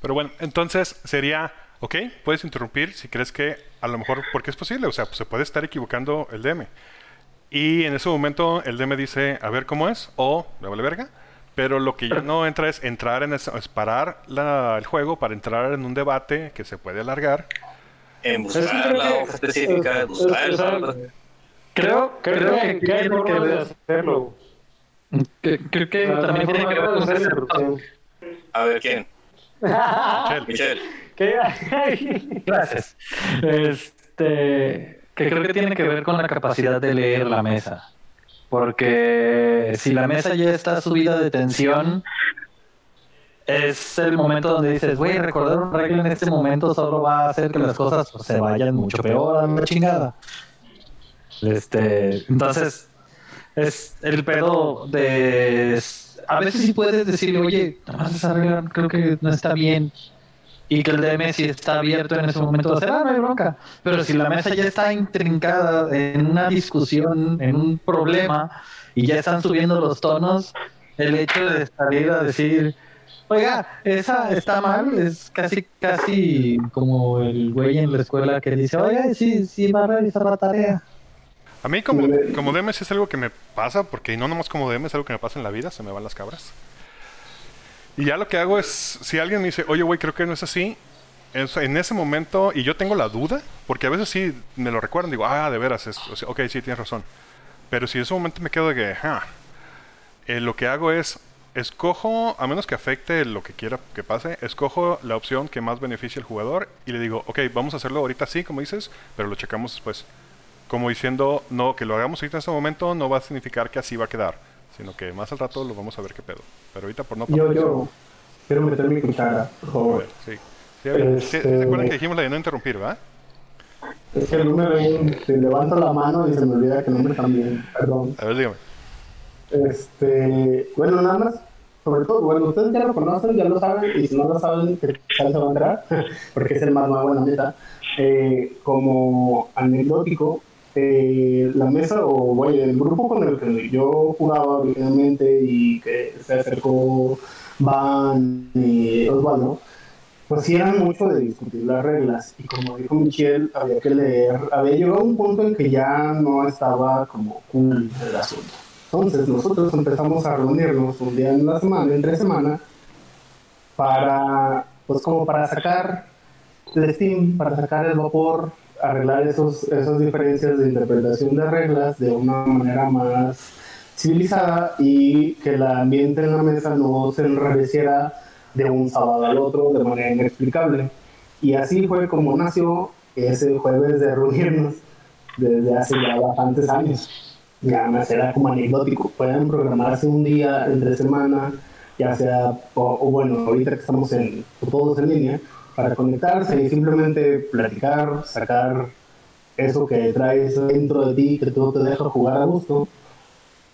Pero bueno, entonces sería, ok, puedes interrumpir si crees que a lo mejor, porque es posible, o sea, pues se puede estar equivocando el DM. Y en ese momento el DM dice, a ver cómo es, o me vale verga. Pero lo que ya no entra es entrar en eso, es parar la- el juego para entrar en un debate que se puede alargar. En Es buscar la hoja específica, es- buscar es-. Creo, Creo, creo que, hay de hacerlo. que- Creo que también tiene que ver con interrupción. A ver, ¿quién? Michelle, Michelle. ¿Qué? Gracias. Este, que creo que tiene que ver con la capacidad de leer la mesa. Porque si la mesa ya está subida de tensión, es el momento donde dices, güey, recordar una regla en este momento solo va a hacer que las cosas se vayan mucho peor a la chingada. Este, entonces, es el pedo de... A veces sí puedes decirle, oye, nada más esa regla creo que no está bien. Y que el DM si está abierto en ese momento va a hacer, ah, bronca. Pero si la mesa ya está intrincada en una discusión, en un problema, y ya están subiendo los tonos, el hecho de salir a decir, oiga, esa está mal, es casi, casi como el güey en la escuela que dice, oiga, sí, sí va a realizar la tarea. A mí como, como DM es algo que me pasa, porque no nomás como DM es algo que me pasa en la vida, se me van las cabras. Y ya lo que hago es, si alguien me dice, oye, güey, creo que no es así, en ese momento, y yo tengo la duda, porque a veces sí me lo recuerdan, digo, ah, de veras, es, ok, sí, tienes razón. Pero si en ese momento me quedo de que, ah, eh, lo que hago es, escojo, a menos que afecte lo que quiera que pase, escojo la opción que más beneficie al jugador y le digo, ok, vamos a hacerlo ahorita sí, como dices, pero lo checamos después. Como diciendo, no, que lo hagamos ahorita en este momento no va a significar que así va a quedar, sino que más al rato lo vamos a ver qué pedo. Pero ahorita por no Yo, yo quiero meter mi cuchara, por favor. Sí. Sí, Este- ¿sí- ¿Se acuerdan que dijimos la de no interrumpir, verdad? Es que el número ahí, te levanto la mano y se me olvida que el nombre también, perdón. A ver, dígame. Este, bueno, nada más, sobre todo, bueno, ustedes ya lo conocen, ya lo saben, y si no lo saben, que tal se va a enterar, porque es el más nuevo en la meta. Eh, como anecdótico, eh, la mesa, o bueno, el grupo con el que yo jugaba originalmente y que se acercó Van y Osvaldo, pues sí eran mucho de discutir las reglas. Y como dijo Michelle, había que leer, había llegado a un punto en que ya no estaba como cool el asunto. Entonces nosotros empezamos a reunirnos un día en la semana, entre semana, para, pues como para sacar el steam, para sacar el vapor, arreglar esos, esas diferencias de interpretación de reglas de una manera más civilizada y que el ambiente en la mesa no se enrareciera de un sábado al otro de manera inexplicable. Y así fue como nació ese jueves de reunirnos desde hace ya bastantes años. Ya más era como anecdótico. Pueden programarse un día entre semana, ya sea, o, o bueno, ahorita que estamos en, todos en línea, para conectarse y simplemente platicar, sacar eso que traes dentro de ti, que todo te deja jugar a gusto.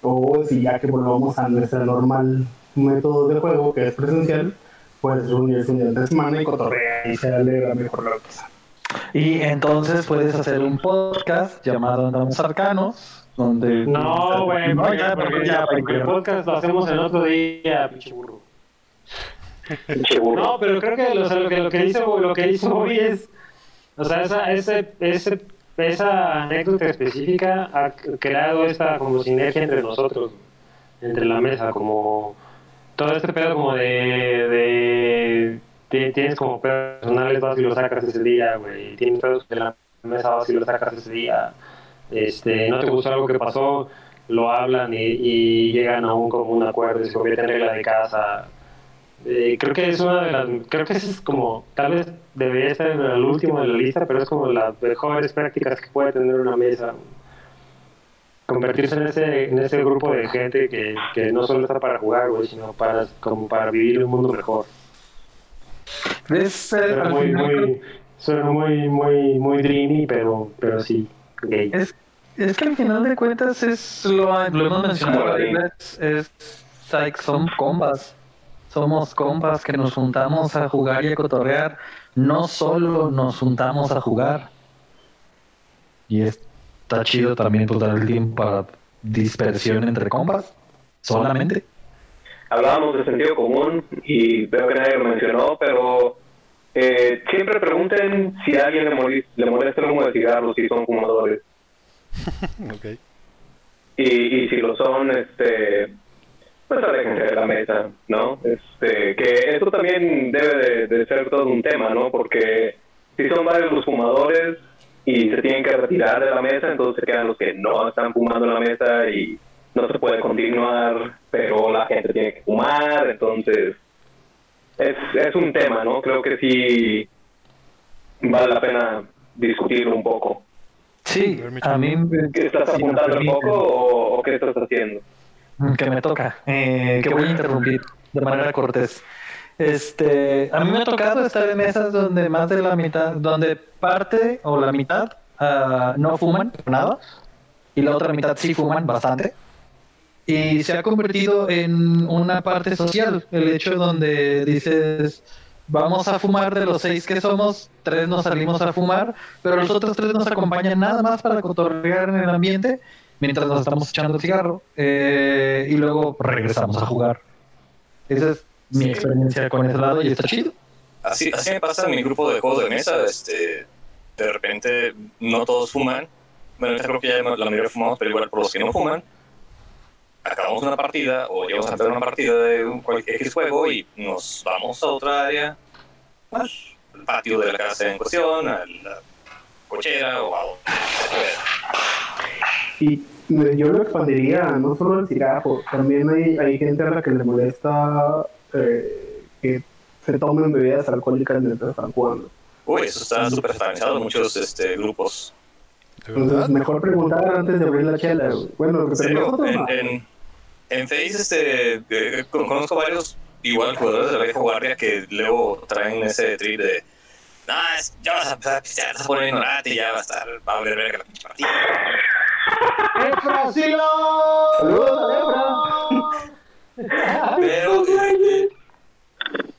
O si ya que volvamos a nuestro normal método de juego, que es presencial, pues reunirse un día entre semana y cotorrear y se alegra mejor la cosa. Y entonces puedes hacer un podcast llamado Andamos Arcanos, donde... No, güey, No, ya, porque- ya, porque el podcast lo hacemos en otro día, pinche burro. No, pero creo que, lo que lo que hizo lo que hizo Bobby es, o sea, esa, ese, ese, esa anécdota específica ha creado esta como sinergia entre nosotros, entre la mesa, como todo este pedo como de, de ti- tienes como pedos personales vas y lo sacas ese día, güey, tienes pedos de la mesa vas y lo sacas ese día, este, no te gustó algo que pasó, lo hablan y, y llegan a un como un acuerdo y se convierte en regla de casa. Eh, creo que es una de las, creo que es como, tal vez debería estar en el último de la lista, pero es como las mejores prácticas que puede tener una mesa. Convertirse en ese, en ese grupo de gente que, que no solo está para jugar, güey, sino para, como para vivir un mundo mejor. Es, eh, Suena muy, muy, suena muy, muy, muy dreamy, pero, pero sí, gay. Es, es que al final de cuentas es lo, lo hemos mencionado veces, es Psych son combas. Somos compas que nos juntamos a jugar y a cotorrear. No solo nos juntamos a jugar. Y está chido también dar el tiempo para dispersión entre compas. Solamente. Hablábamos de sentido común y veo que nadie lo mencionó, pero eh, siempre pregunten si a alguien le, moli- le molesta el humo de cigarros si son fumadores. ok. y, y si lo son, este, pues aléjense de la mesa, ¿no? Este, que esto también debe de, de ser todo un tema, ¿no? Porque si son varios los fumadores y se tienen que retirar de la mesa, entonces se quedan los que no están fumando en la mesa y no se puede continuar, pero la gente tiene que fumar, entonces es, es un tema, ¿no? Creo que sí vale la pena discutirlo un poco. Sí, a mí me- ¿Qué estás apuntando un poco o, o qué estás haciendo? que me toca, eh, que voy a interrumpir de manera cortés. Este, a mí me ha tocado estar en mesas donde más de la mitad, donde parte o la mitad ah, no fuman nada y la otra mitad sí fuman bastante. Y se ha convertido en una parte social, el hecho donde dices, vamos a fumar de los seis que somos, tres nos salimos a fumar, pero los otros tres nos acompañan nada más para cotorrear en el ambiente mientras nos estamos echando el cigarro eh, y luego regresamos a jugar. Esa es mi experiencia con ese lado y está chido. Así, así me pasa en mi grupo de juegos de mesa. Este, de repente, no todos fuman. Bueno, creo que ya la mayoría fumamos, pero igual por los que no fuman, acabamos una partida o llegamos a empezar una partida de un cualquier X juego y nos vamos a otra área, al patio de la casa en cuestión, a la cochera o a donde se Y yo lo expandiría, no solo el cigarro, también hay, hay gente a la que le molesta eh, que se tomen bebidas alcohólicas mientras están jugando. Uy, eso está súper satanizado en muchos este, grupos. Entonces, mejor preguntar antes de abrir la chela. Bueno, En pero en, en, en Face este, eh, con- conozco varios igual jugadores de la vieja guardia que luego traen ese trip de ah, es- ya vas a empezar a pistear, a poner ignorante y ya va a estar, va a valer verga la pinche partida. Pero, eh,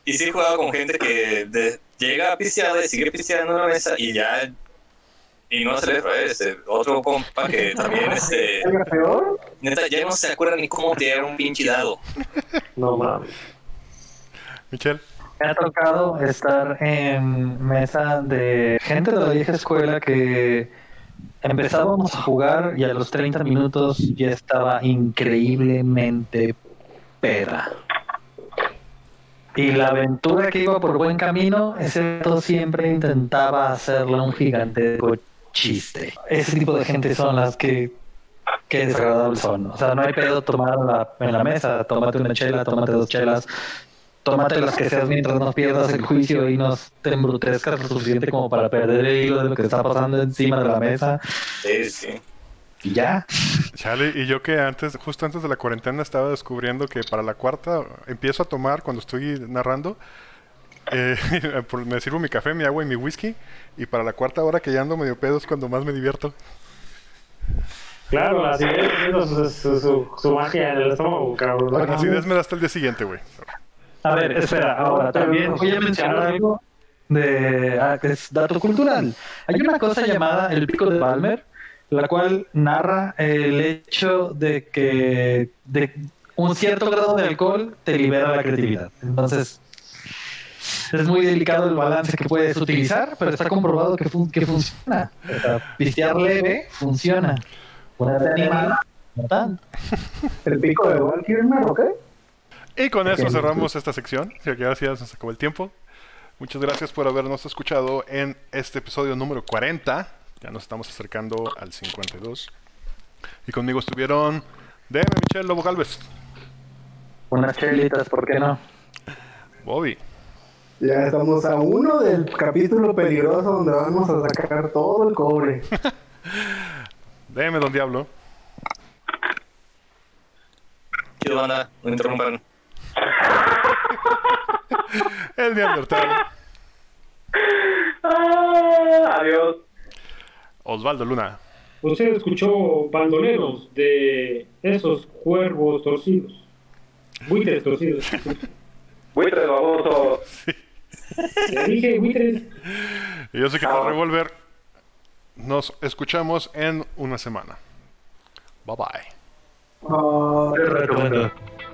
y sí he jugado con gente que de- llega a pistear y sigue pisteando en la mesa y ya, y no se le este, otro compa que también, este, ¿Es la peor? neta, ya no se acuerda ni cómo tirar un pinche dado. No mames. Michelle. Me ha tocado estar en mesa de gente de la vieja escuela que empezábamos a jugar y a los 30 minutos ya estaba increíblemente peda. Y la aventura que iba por buen camino, vato siempre intentaba hacerle un gigantesco chiste. Ese tipo de gente son las que qué desagradables son. O sea, no hay pedo tomar en la, en la mesa. Tómate una chela, tómate dos chelas, tómate las que seas mientras no pierdas el juicio y no te embrutezcas lo suficiente como para perder el hilo de lo que está pasando encima de la mesa. Sí, sí. Y ya. Chale, y yo que antes, justo antes de la cuarentena, estaba descubriendo que para la cuarta empiezo a tomar cuando estoy narrando. eh, me sirvo mi café, mi agua y mi whisky. Y para la cuarta hora que ya ando medio pedo es cuando más me divierto. Claro, la acidez haciendo su, su, su, su magia en el estómago, cabrón. La acidez me da hasta el día siguiente, güey. A ver, espera, ahora también voy a mencionar algo de ah, que es dato cultural. Hay una cosa llamada el pico de Balmer, la cual narra el hecho de que de un cierto grado de alcohol te libera la creatividad. Entonces, es muy delicado el balance que puedes utilizar, pero está comprobado que, fun- que funciona. Pistear leve funciona. Ponerte animal, no tanto. ¿El pico de Valkyrie, o qué? Y con eso cerramos esta sección. Gracias, nos acabó el tiempo. Muchas gracias por habernos escuchado en este episodio número 40. Ya nos estamos acercando al 52. Y conmigo estuvieron DM Michelle Lobo Galvez, Unas chelitas, ¿por qué no? Bobby, Ya estamos a uno del capítulo peligroso donde vamos a sacar todo el cobre. DM Don Diablo, Chido, banda, no interrumpan. el Neandertal, Ah, adiós. Osvaldo Luna, Usted escuchó bandoneros de esos cuervos torcidos. Buitres torcidos. Buitres, baboso. Le dije, buitres. Y yo soy que Chao. Revolver. Nos escuchamos en una semana. Bye bye.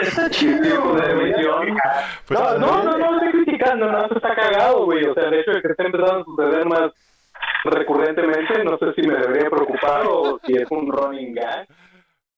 Está chido. emisión. Pues, no, no, no, no estoy criticando, no, eso está cagado, güey. O sea, el hecho de que esté empezando a suceder más recurrentemente, no sé si me debería preocupar o si es un running gag.